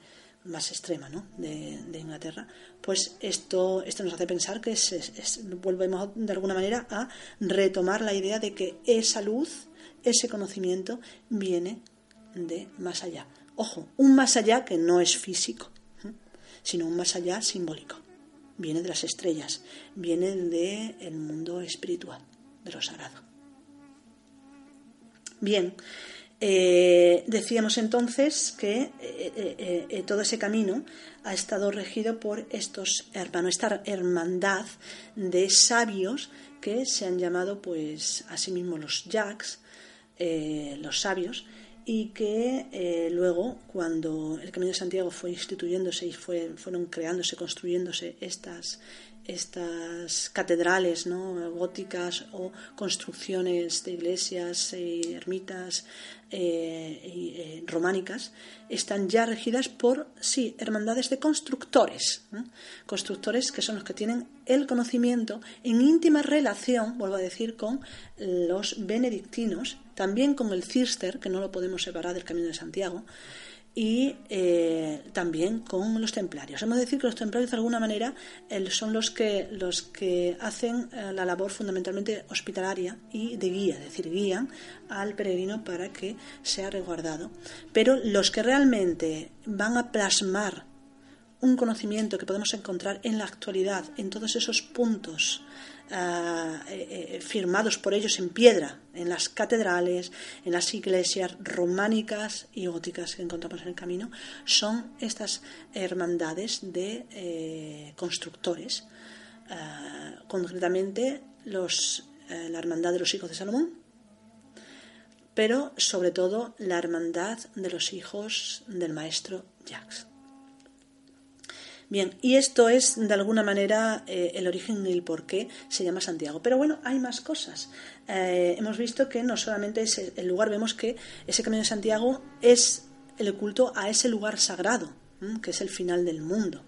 más extrema ¿no? de, Inglaterra, pues esto, esto nos hace pensar que volvemos de alguna manera a retomar la idea de que esa luz, ese conocimiento viene de más allá. Ojo, un más allá que no es físico, sino un más allá simbólico. Viene de las estrellas, viene del mundo espiritual, de lo sagrado. Bien, eh, decíamos entonces que eh, eh, todo ese camino ha estado regido por estos hermanos, esta hermandad de sabios que se han llamado pues a sí mismos los jacks, los sabios, y que eh, luego, cuando el Camino de Santiago fue instituyéndose y fue, fueron creándose, construyéndose estas, estas catedrales ¿no? góticas o construcciones de iglesias, y ermitas eh, eh, románicas, están ya regidas por, sí, hermandades de constructores. Constructores que son los que tienen el conocimiento en íntima relación, vuelvo a decir, con los benedictinos también con el Cister, que no lo podemos separar del Camino de Santiago, y eh, también con los templarios. Hemos de decir que los templarios de alguna manera son los que, los que hacen eh, la labor fundamentalmente hospitalaria y de guía, es decir, guían al peregrino para que sea resguardado. Pero los que realmente van a plasmar un conocimiento que podemos encontrar en la actualidad, en todos esos puntos eh, eh, firmados por ellos en piedra en las catedrales, en las iglesias románicas y góticas que encontramos en el camino, son estas hermandades de eh, constructores, ah, concretamente los, la hermandad de los hijos de Salomón, pero sobre todo la hermandad de los hijos del maestro Jacques. Bien, y esto es de alguna manera eh, el origen y el por qué se llama Santiago. Pero bueno, hay más cosas. Eh, hemos visto que no solamente es el lugar, vemos que ese camino de Santiago es el culto a ese lugar sagrado, que es el final del mundo,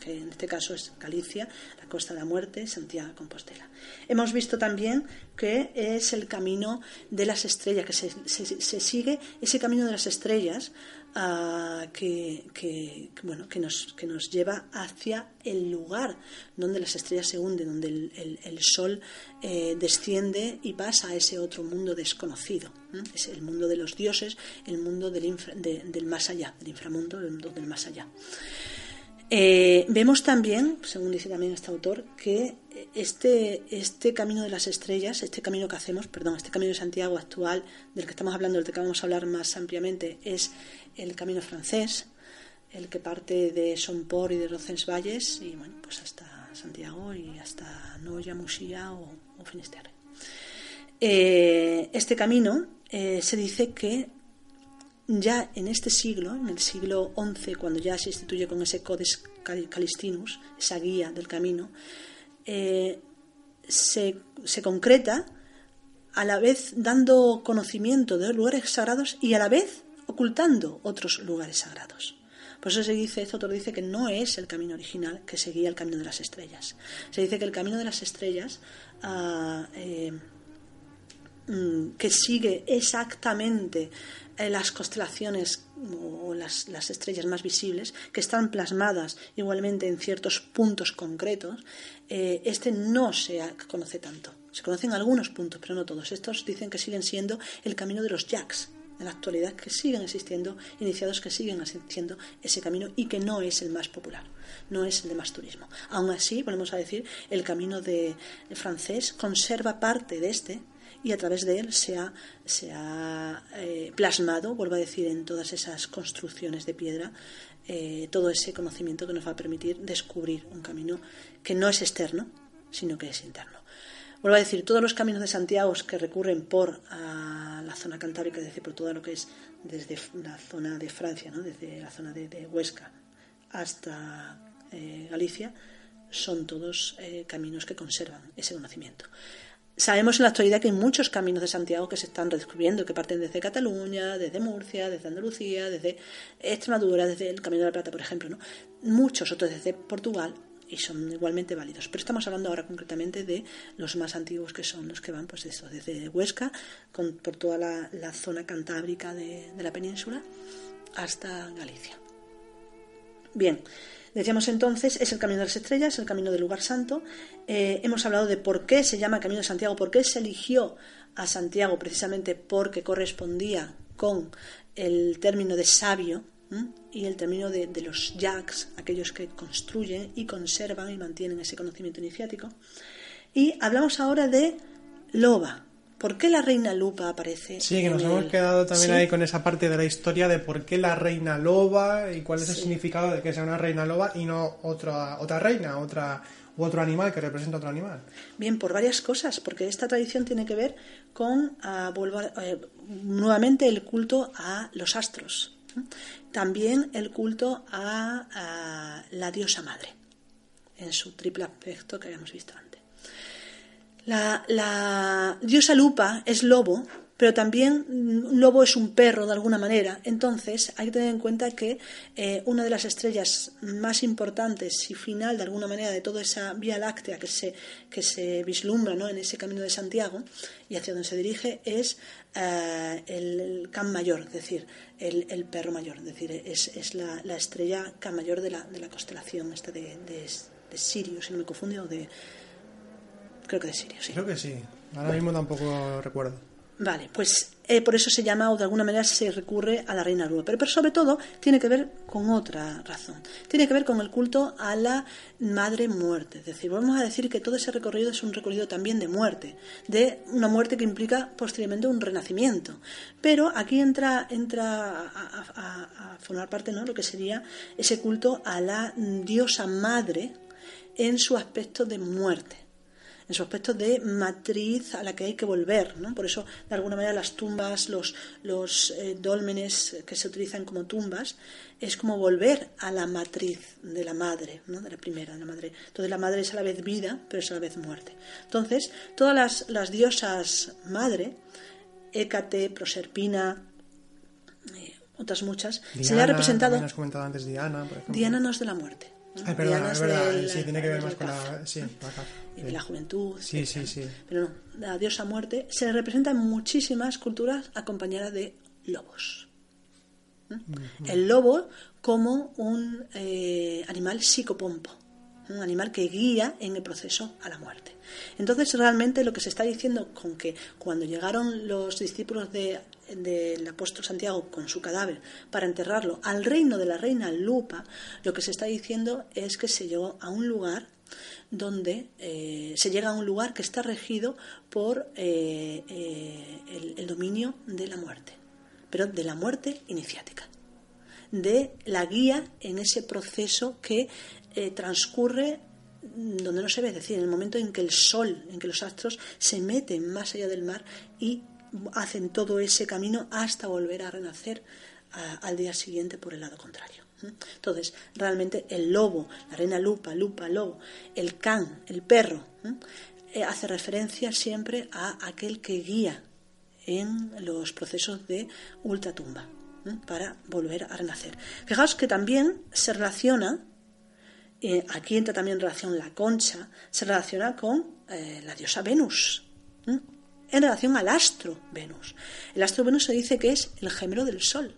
que en este caso es Galicia, la Costa de la Muerte, Santiago de Compostela. Hemos visto también que es el camino de las estrellas, que se sigue ese camino de las estrellas que, bueno, que, nos, que nos lleva hacia el lugar donde las estrellas se hunden, donde el, sol eh, desciende y pasa a ese otro mundo desconocido. Es el mundo de los dioses, el mundo del, del más allá, del inframundo, el mundo del más allá. Eh, vemos también, según dice también este autor, que este, este camino de las estrellas, este camino que hacemos, perdón, este camino de Santiago actual, del que estamos hablando, del que vamos a hablar más ampliamente, es el camino francés, el que parte de Somport y de Rocensvalles y bueno, pues hasta Santiago y hasta Noya, Musía o, Finisterre. Eh, este camino eh, se dice que ya en este siglo, en el siglo XI, cuando ya se instituye con ese Codex Calistinus, esa guía del camino, eh, se, se, concreta a la vez dando conocimiento de lugares sagrados y a la vez ocultando otros lugares sagrados. Por eso se dice, este autor dice que no es el camino original que seguía el camino de las estrellas. Se dice que el camino de las estrellas ah, eh, mm, que sigue exactamente las constelaciones o las, estrellas más visibles, que están plasmadas igualmente en ciertos puntos concretos, eh, este no se conoce tanto. Se conocen algunos puntos, pero no todos. Estos dicen que siguen siendo el camino de los jacks, en la actualidad que siguen existiendo iniciados que siguen asistiendo ese camino y que no es el más popular, no es el de más turismo. Aún así, volvemos a decir, el camino de, francés conserva parte de este y a través de él se ha, se ha eh, plasmado, vuelvo a decir, en todas esas construcciones de piedra, eh, todo ese conocimiento que nos va a permitir descubrir un camino que no es externo, sino que es interno. Vuelvo a decir, todos los caminos de Santiago que recurren por la zona cantábrica, es decir, por todo lo que es desde la zona de Francia, ¿no? desde la zona de, Huesca hasta eh, Galicia, son todos caminos que conservan ese conocimiento. Sabemos en la actualidad que hay muchos caminos de Santiago que se están redescubriendo, que parten desde Cataluña, desde Murcia, desde Andalucía, desde Extremadura, desde el Camino de la Plata, por ejemplo. ¿no? Muchos otros desde Portugal y son igualmente válidos. Pero estamos hablando ahora concretamente de los más antiguos que son los que van pues eso, desde Huesca, con, por toda la, zona cantábrica de, la península, hasta Galicia. Bien, decíamos entonces, es el camino de las estrellas, el camino del lugar santo. Eh, hemos hablado de por qué se llama Camino de Santiago, por qué se eligió a Santiago precisamente porque correspondía con el término de sabio y el término de, de los yaks, aquellos que construyen y conservan y mantienen ese conocimiento iniciático. Y hablamos ahora de loba, ¿Por qué la reina lupa aparece? Sí, que nos hemos quedado también ahí con esa parte de la historia de por qué la reina loba y cuál es el significado de que sea una reina loba y no otra, otra reina, otra u otro animal que representa otro animal. Bien, por varias cosas, porque esta tradición tiene que ver con ah, eh, nuevamente el culto a los astros, también el culto a, a la diosa madre, en su triple aspecto que habíamos visto antes. La, diosa Lupa es lobo, pero también lobo es un perro de alguna manera. Entonces hay que tener en cuenta que eh, una de las estrellas más importantes y final de alguna manera de toda esa vía láctea que se, que se vislumbra ¿no? en ese camino de Santiago y hacia donde se dirige es eh, el, Can Mayor, es decir, el, perro mayor, es decir, es, la, estrella Can Mayor de la, de la constelación esta de, de, Sirio, si no me confundo, de Creo que de Sirio, sí. Creo que sí. Ahora mismo tampoco recuerdo. Vale, pues eh, por eso se llama o de alguna manera se recurre a la reina Lua. Pero, pero, sobre todo tiene que ver con otra razón. Tiene que ver con el culto a la madre muerte. Es decir, vamos a decir que todo ese recorrido es un recorrido también de muerte, de una muerte que implica posteriormente un renacimiento. Pero aquí entra, entra a, a formar parte ¿no? lo que sería ese culto a la diosa madre en su aspecto de muerte en su aspecto de matriz a la que hay que volver. ¿no? Por eso, de alguna manera, las tumbas, los, los eh, dólmenes que se utilizan como tumbas, es como volver a la matriz de la madre, ¿no? de la primera, de la madre. Entonces, la madre es a la vez vida, pero es a la vez muerte. Entonces, todas las, las diosas madre, Hécate, Proserpina, eh, otras muchas, se le ha representado. comentado antes Diana, por ejemplo. Diana no es de la muerte. Perdón, es verdad, sí, tiene que ver más con la, sí, y de la juventud. Sí, sí, sí. Pero no, la diosa muerte se representa en muchísimas culturas acompañada de lobos. El lobo como un eh, animal psicopompo, un animal que guía en el proceso a la muerte. Entonces, realmente lo que se está diciendo con que cuando llegaron los discípulos de del apóstol Santiago con su cadáver para enterrarlo al reino de la reina Lupa, lo que se está diciendo es que se llegó a un lugar donde eh, se llega a un lugar que está regido por eh, eh, el, dominio de la muerte, pero de la muerte iniciática, de la guía en ese proceso que transcurre donde no se ve, es decir, en el momento en que el sol, en que los astros se meten más allá del mar y hacen todo ese camino hasta volver a renacer al día siguiente por el lado contrario. Entonces, realmente el lobo, la reina lupa, lupa, lobo, el can, el perro, eh, hace referencia siempre a aquel que guía en los procesos de ultratumba para volver a renacer. Fijaos que también se relaciona, eh, aquí entra también en relación la concha, se relaciona con eh, la diosa Venus en relación al astro Venus. El astro Venus se dice que es el gemelo del Sol,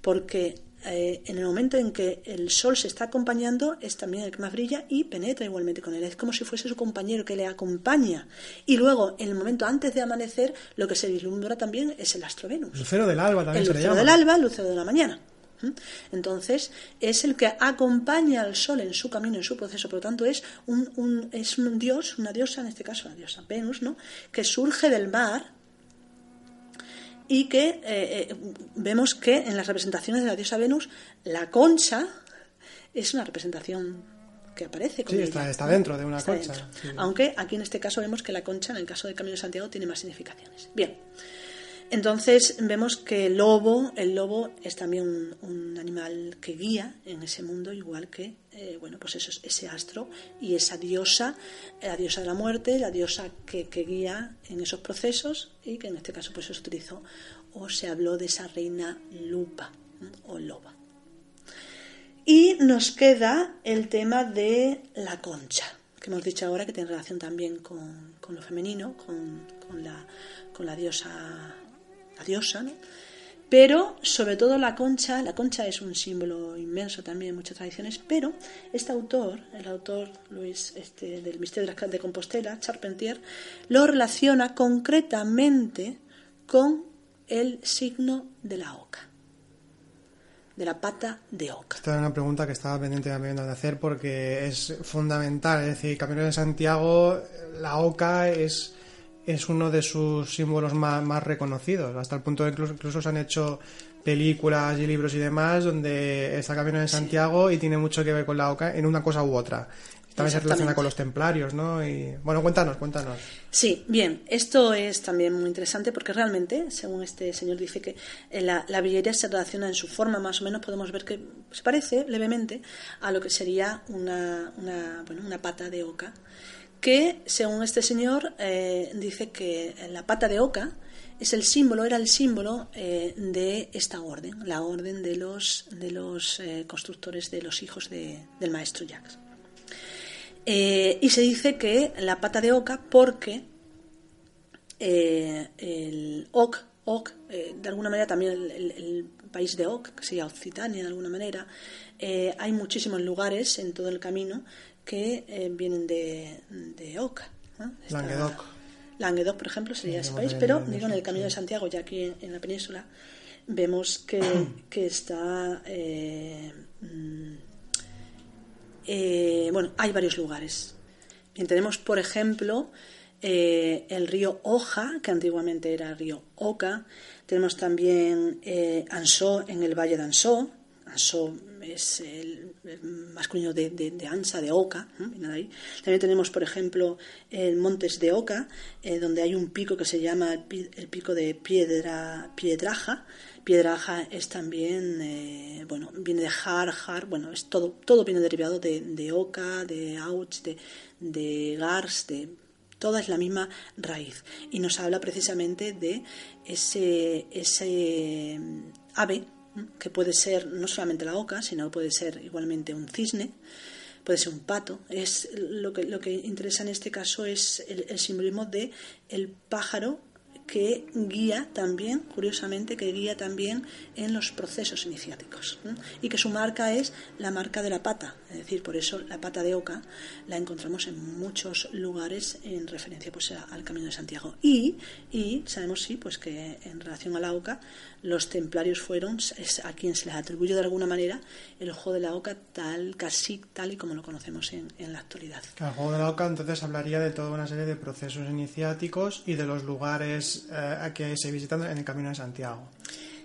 porque eh, en el momento en que el Sol se está acompañando es también el que más brilla y penetra igualmente con él. Es como si fuese su compañero que le acompaña. Y luego, en el momento antes de amanecer, lo que se vislumbra también es el astro Venus. Lucero del alba también el se lucero del alba, lucero de la mañana. Entonces, es el que acompaña al sol en su camino, en su proceso. Por lo tanto, es un, es un dios, una diosa, en este caso la diosa Venus, ¿no? que surge del mar y que eh, eh, vemos que en las representaciones de la diosa Venus, la concha es una representación que aparece. sí, está, dentro de una concha. Aunque aquí en este caso vemos que la concha, en el caso del Camino de Santiago, tiene más significaciones. Bien. Entonces vemos que el lobo, el lobo es también un, animal que guía en ese mundo, igual que eh, bueno, pues eso, ese astro y esa diosa, la diosa de la muerte, la diosa que, guía en esos procesos y que en este caso pues se utilizó o se habló de esa reina lupa o loba. Y nos queda el tema de la concha, que hemos dicho ahora que tiene relación también con, lo femenino, con, la, con la diosa la diosa, Pero sobre todo la concha, la concha es un símbolo inmenso también en muchas tradiciones, pero este autor, el autor Luis este, del Misterio de Compostela, Charpentier, lo relaciona concretamente con el signo de la oca de la pata de oca. Esta es una pregunta que estaba pendiente también de hacer porque es fundamental. Es decir, Camino de Santiago, la oca es, es uno de sus símbolos más, más reconocidos, hasta el punto de que incluso, incluso se han hecho películas y libros y demás donde está Camino de Santiago y tiene mucho que ver con la oca en una cosa u otra. También se relaciona con los templarios, ¿no? Y, bueno, cuéntanos, cuéntanos. Sí, bien, esto es también muy interesante porque realmente, según este señor dice que eh, la, la villería se relaciona en su forma, más o menos podemos ver que se parece levemente a lo que sería una, una, bueno, una pata de oca, que según este señor eh, dice que la pata de oca es el símbolo, era el símbolo eh, de esta orden, la orden de los, de los eh, constructores de los hijos de, del maestro Jacques. Y se dice que la pata de oca porque el Oc, Oc de alguna manera también el, país de Oc, que sería Occitania de alguna manera, hay muchísimos lugares en todo el camino que vienen de, de Oca. Languedoc. Languedoc, por ejemplo, sería ese país, pero digo, en el Camino de Santiago, ya aquí en, la península, vemos que, que está mm, eh, bueno, hay varios lugares. Bien, tenemos, por ejemplo, eh, el río Oja, que antiguamente era el río Oca. Tenemos también eh, Ansó en el valle de Ansó. Ansó es el, masculino de, de, Ansa, de Oca. También tenemos, por ejemplo, el Montes de Oca, donde hay un pico que se llama el, pico de Piedra, Piedraja, Piedraja es también, eh, bueno, viene de Har, Har, bueno, es todo, todo viene derivado de, de Oca, de Auch, de, de Gars, de toda es la misma raíz. Y nos habla precisamente de ese, ese ave, que puede ser no solamente la oca, sino puede ser igualmente un cisne, puede ser un pato. Es lo que, lo que interesa en este caso es el, el simbolismo de el pájaro que guía también, curiosamente, que guía también en los procesos iniciáticos y que su marca es la marca de la pata, es decir, por eso la pata de oca la encontramos en muchos lugares en referencia pues, al Camino de Santiago. Y, y sabemos, sí, pues que en relación a la oca, los templarios fueron a quien se les atribuye de alguna manera el juego de la oca tal, casi tal y como lo conocemos en, en la actualidad. El juego de la oca entonces hablaría de toda una serie de procesos iniciáticos y de los lugares eh, que se visitan en el Camino de Santiago.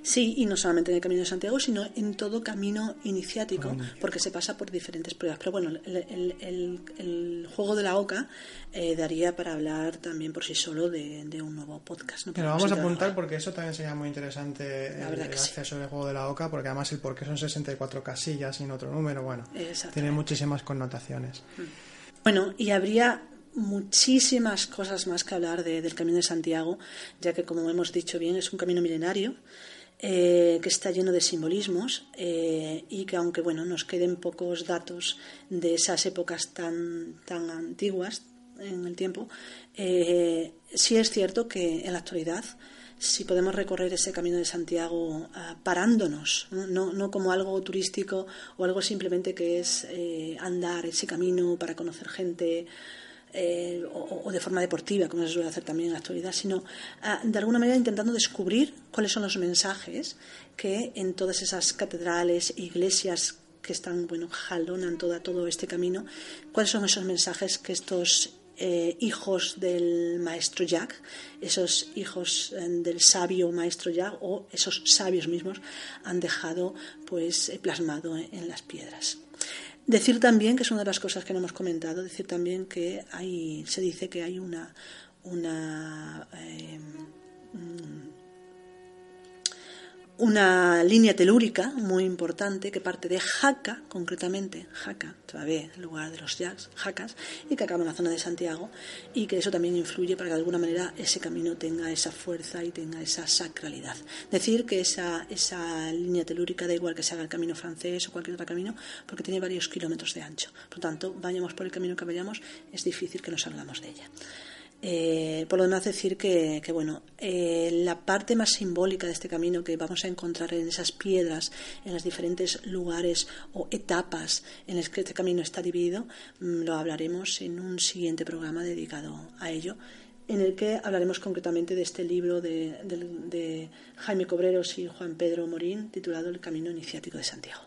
Sí, y no solamente en el Camino de Santiago, sino en todo camino iniciático, porque se pasa por diferentes pruebas. Pero bueno, el, juego de la OCA eh, daría para hablar también por sí solo de, un nuevo podcast. Pero vamos a apuntar porque eso también sería muy interesante, el, acceso del juego de la OCA, porque además el por qué son 64 casillas sin otro número, bueno, tiene muchísimas connotaciones. Mm. Bueno, y habría muchísimas cosas más que hablar del Camino de Santiago, ya que, como hemos dicho bien, es un camino milenario eh, que está lleno de simbolismos eh, y que, aunque bueno, nos queden pocos datos de esas épocas tan, tan antiguas en el tiempo, eh, sí es cierto que en la actualidad si podemos recorrer ese camino de Santiago parándonos, ¿no? ¿no? como algo turístico o algo simplemente que es andar ese camino para conocer gente eh, o, de forma deportiva, como se suele hacer también en la actualidad, sino ah, de alguna manera intentando descubrir cuáles son los mensajes que en todas esas catedrales, iglesias que están, bueno, jalonan toda, todo este camino, cuáles son esos mensajes que estos eh, hijos del maestro Jack, esos hijos eh, del sabio maestro Jack o esos sabios mismos han dejado pues plasmado en las piedras. Decir también, que es una de las cosas que no hemos comentado, decir también que hay, se dice que hay una, una eh, una línea telúrica muy importante que parte de Jaca, concretamente, Jaca, todavía el lugar de los jacks, Jacas, y que acaba en la zona de Santiago, y que eso también influye para que de alguna manera ese camino tenga esa fuerza y tenga esa sacralidad. Decir que esa, esa línea telúrica da igual que se haga el camino francés o cualquier otro camino, porque tiene varios kilómetros de ancho. Por lo tanto, vayamos por el camino que vayamos, es difícil que nos salgamos de ella. Eh, por lo demás, decir que, bueno, eh, la parte más simbólica de este camino que vamos a encontrar en esas piedras, en los diferentes lugares o etapas en las que este camino está dividido, mm, lo hablaremos en un siguiente programa dedicado a ello, en el que hablaremos concretamente de este libro de, Jaime Cobreros y Juan Pedro Morín, titulado El Camino Iniciático de Santiago.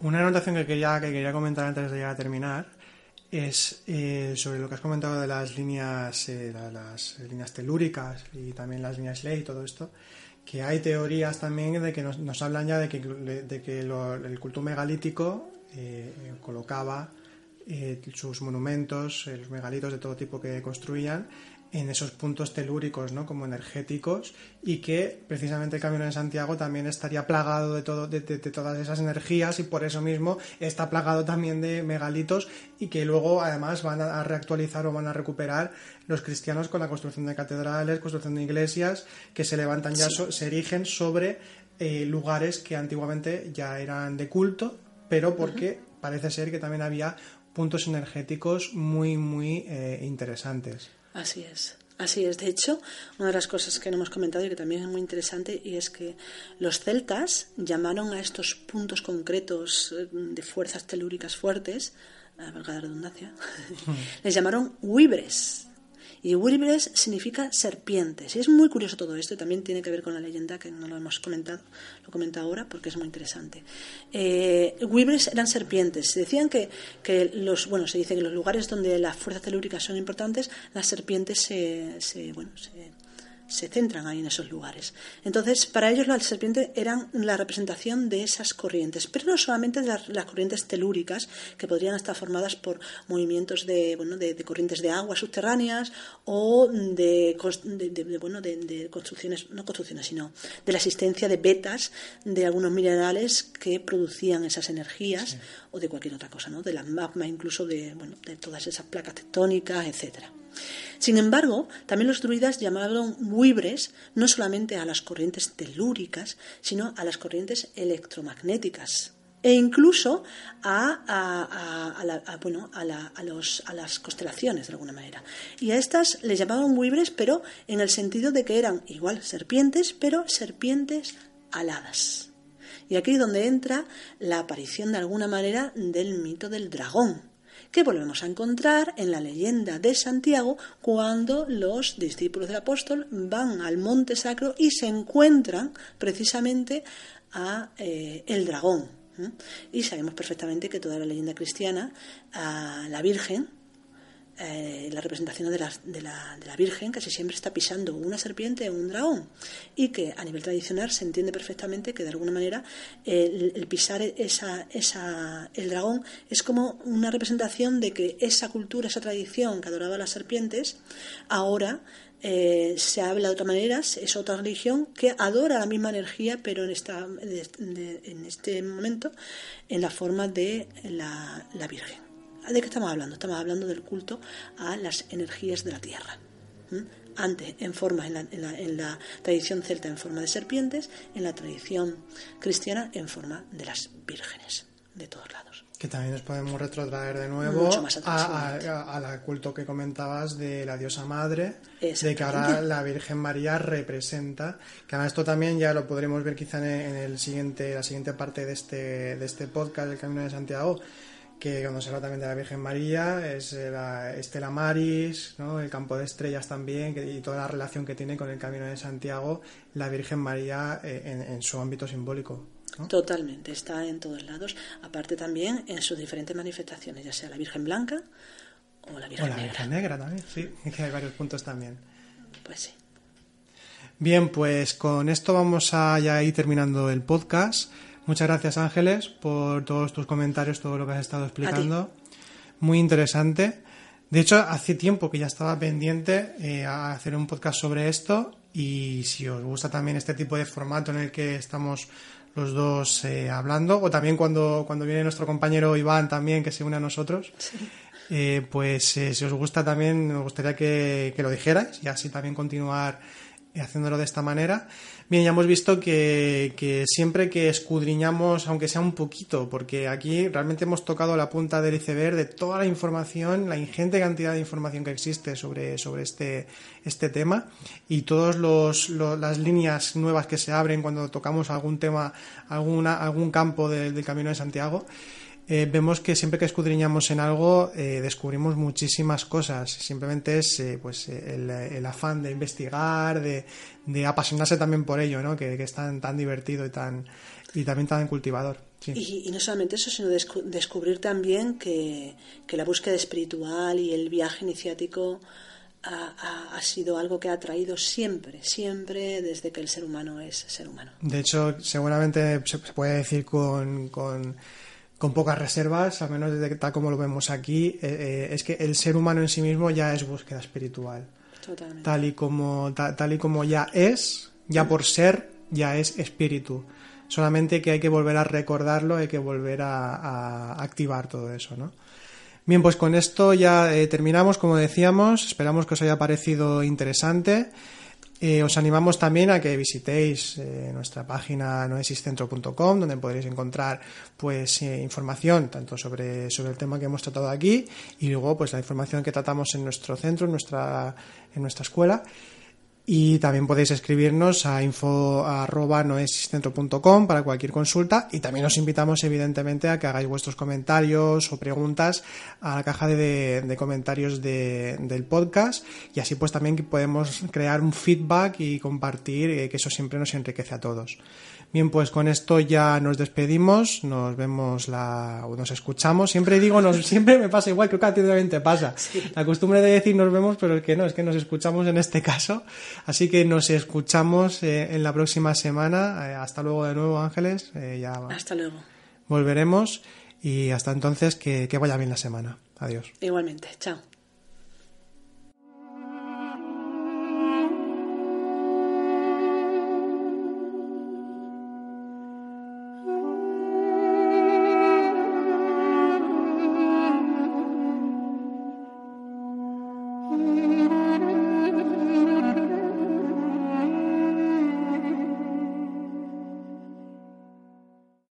Una anotación que quería, que quería comentar antes de llegar a terminar es eh, sobre lo que has comentado de las líneas, eh, las líneas telúricas y también las líneas ley y todo esto, que hay teorías también de que nos, hablan ya de que, de que el culto megalítico eh, colocaba sus monumentos, los megalitos de todo tipo que construían, en esos puntos telúricos, ¿no? Como energéticos y que precisamente el Camino de Santiago también estaría plagado de, todo, de, todas esas energías y por eso mismo está plagado también de megalitos y que luego además van a reactualizar o van a recuperar los cristianos con la construcción de catedrales, construcción de iglesias que se levantan ya, se erigen sobre eh, lugares que antiguamente ya eran de culto, pero porque parece ser que también había puntos energéticos muy, muy eh, interesantes. Así es. Así es. De hecho, una de las cosas que no hemos comentado y que también es muy interesante y es que los celtas llamaron a estos puntos concretos eh, de fuerzas telúricas fuertes, valga la redundancia, les llamaron huibres. Y Wuribres significa serpientes. Y es muy curioso todo esto y también tiene que ver con la leyenda que no lo hemos comentado, lo comento ahora porque es muy interesante. Eh, eran serpientes. Se decían que, que, los, bueno, se dice que los lugares donde las fuerzas telúricas son importantes, las serpientes se, se bueno, se se centran ahí en esos lugares. Entonces, para ellos las serpientes eran la representación de esas corrientes, pero no solamente de las, corrientes telúricas, que podrían estar formadas por movimientos de, bueno, de, corrientes de agua subterráneas o de, bueno, de, construcciones, no construcciones, sino de la existencia de vetas de algunos minerales que producían esas energías o de cualquier otra cosa, ¿no? de la magma incluso de, bueno, de todas esas placas tectónicas, etcétera. Sin embargo, también los druidas llamaron buibres no solamente a las corrientes telúricas, sino a las corrientes electromagnéticas e incluso a, bueno, a, los, a, las constelaciones de alguna manera. Y a estas les llamaban buibres, pero en el sentido de que eran igual serpientes, pero serpientes aladas. Y aquí es donde entra la aparición de alguna manera del mito del dragón, que volvemos a encontrar en la leyenda de Santiago cuando los discípulos del apóstol van al monte sacro y se encuentran precisamente a eh, el dragón. Y sabemos perfectamente que toda la leyenda cristiana, a la Virgen, eh, la representación de la, de, la, de la, Virgen casi siempre está pisando una serpiente o un dragón y que a nivel tradicional se entiende perfectamente que de alguna manera el, pisar esa, esa, el dragón es como una representación de que esa cultura, esa tradición que adoraba las serpientes, ahora eh, se habla de otra manera, es otra religión que adora la misma energía, pero en, esta, en este momento en la forma de la, la Virgen. ¿De qué estamos hablando? Estamos hablando del culto a las energías de la tierra. Antes, en forma, en la, tradición celta, en forma de serpientes, en la tradición cristiana, en forma de las vírgenes, de todos lados. Que también nos podemos retrotraer de nuevo al culto que comentabas de la diosa madre, de que ahora la Virgen María representa, que ahora esto también ya lo podremos ver quizá en, el siguiente, la siguiente parte de este, de este podcast, El Camino de Santiago, que cuando se habla también de la Virgen María, es la Estela Maris, ¿no? el campo de estrellas también, y toda la relación que tiene con el Camino de Santiago, la Virgen María eh, en, su ámbito simbólico. Totalmente, está en todos lados, aparte también en sus diferentes manifestaciones, ya sea la Virgen Blanca o la Virgen o la Virgen Negra también, sí, que hay varios puntos también. Pues sí. Bien, pues con esto vamos a ya ir terminando el podcast. Muchas gracias Ángeles por todos tus comentarios, todo lo que has estado explicando. Muy interesante. De hecho, hace tiempo que ya estaba pendiente eh, a hacer un podcast sobre esto y si os gusta también este tipo de formato en el que estamos los dos eh, hablando, o también cuando, cuando viene nuestro compañero Iván también que se une a nosotros, eh, pues si os gusta también me gustaría que, que, lo dijerais y así también continuar haciéndolo de esta manera. Bien, ya hemos visto que, siempre que escudriñamos, aunque sea un poquito, porque aquí realmente hemos tocado la punta del iceberg de toda la información, la ingente cantidad de información que existe sobre, sobre este, este tema y todas las líneas nuevas que se abren cuando tocamos algún tema, alguna, algún campo del Camino de Santiago. Eh, vemos que siempre que escudriñamos en algo eh, descubrimos muchísimas cosas. Simplemente es eh, pues el, afán de investigar, de, apasionarse también por ello, ¿no? que, es tan, tan divertido y, tan, y también tan cultivador. Y, no solamente eso, sino descubrir también que, la búsqueda espiritual y el viaje iniciático ha, ha, sido algo que ha traído siempre, siempre desde que el ser humano es ser humano. De hecho, seguramente se puede decir con, con con pocas reservas, al menos desde tal como lo vemos aquí, eh, eh, es que el ser humano en sí mismo ya es búsqueda espiritual. Totalmente. Tal y como, tal, y como ya es, ya por ser, ya es espíritu. Solamente que hay que volver a recordarlo, hay que volver a, activar todo eso, ¿no? Bien, pues con esto ya eh, terminamos, como decíamos. Esperamos que os haya parecido interesante. Eh, os animamos también a que visitéis eh, nuestra página noesistentro.com donde podréis encontrar pues eh, información tanto sobre, sobre el tema que hemos tratado aquí y luego pues la información que tratamos en nuestro centro, en nuestra, en nuestra escuela y también podéis escribirnos a info.noesistentro.com para cualquier consulta. Y también os invitamos, evidentemente, a que hagáis vuestros comentarios o preguntas a la caja de, comentarios del podcast. Y así, pues también podemos crear un feedback y compartir, eh, que eso siempre nos enriquece a todos. Bien, pues con esto ya nos despedimos, nos vemos la, o nos escuchamos. Siempre digo, nos, siempre me pasa igual, creo que a ti también te pasa. La costumbre de decir nos vemos, pero es que no, es que nos escuchamos en este caso. Así que nos escuchamos eh, en la próxima semana. Eh, hasta luego de nuevo, Ángeles. Eh, ya hasta luego. Volveremos y hasta entonces que, que vaya bien la semana. Adiós. Igualmente, chao.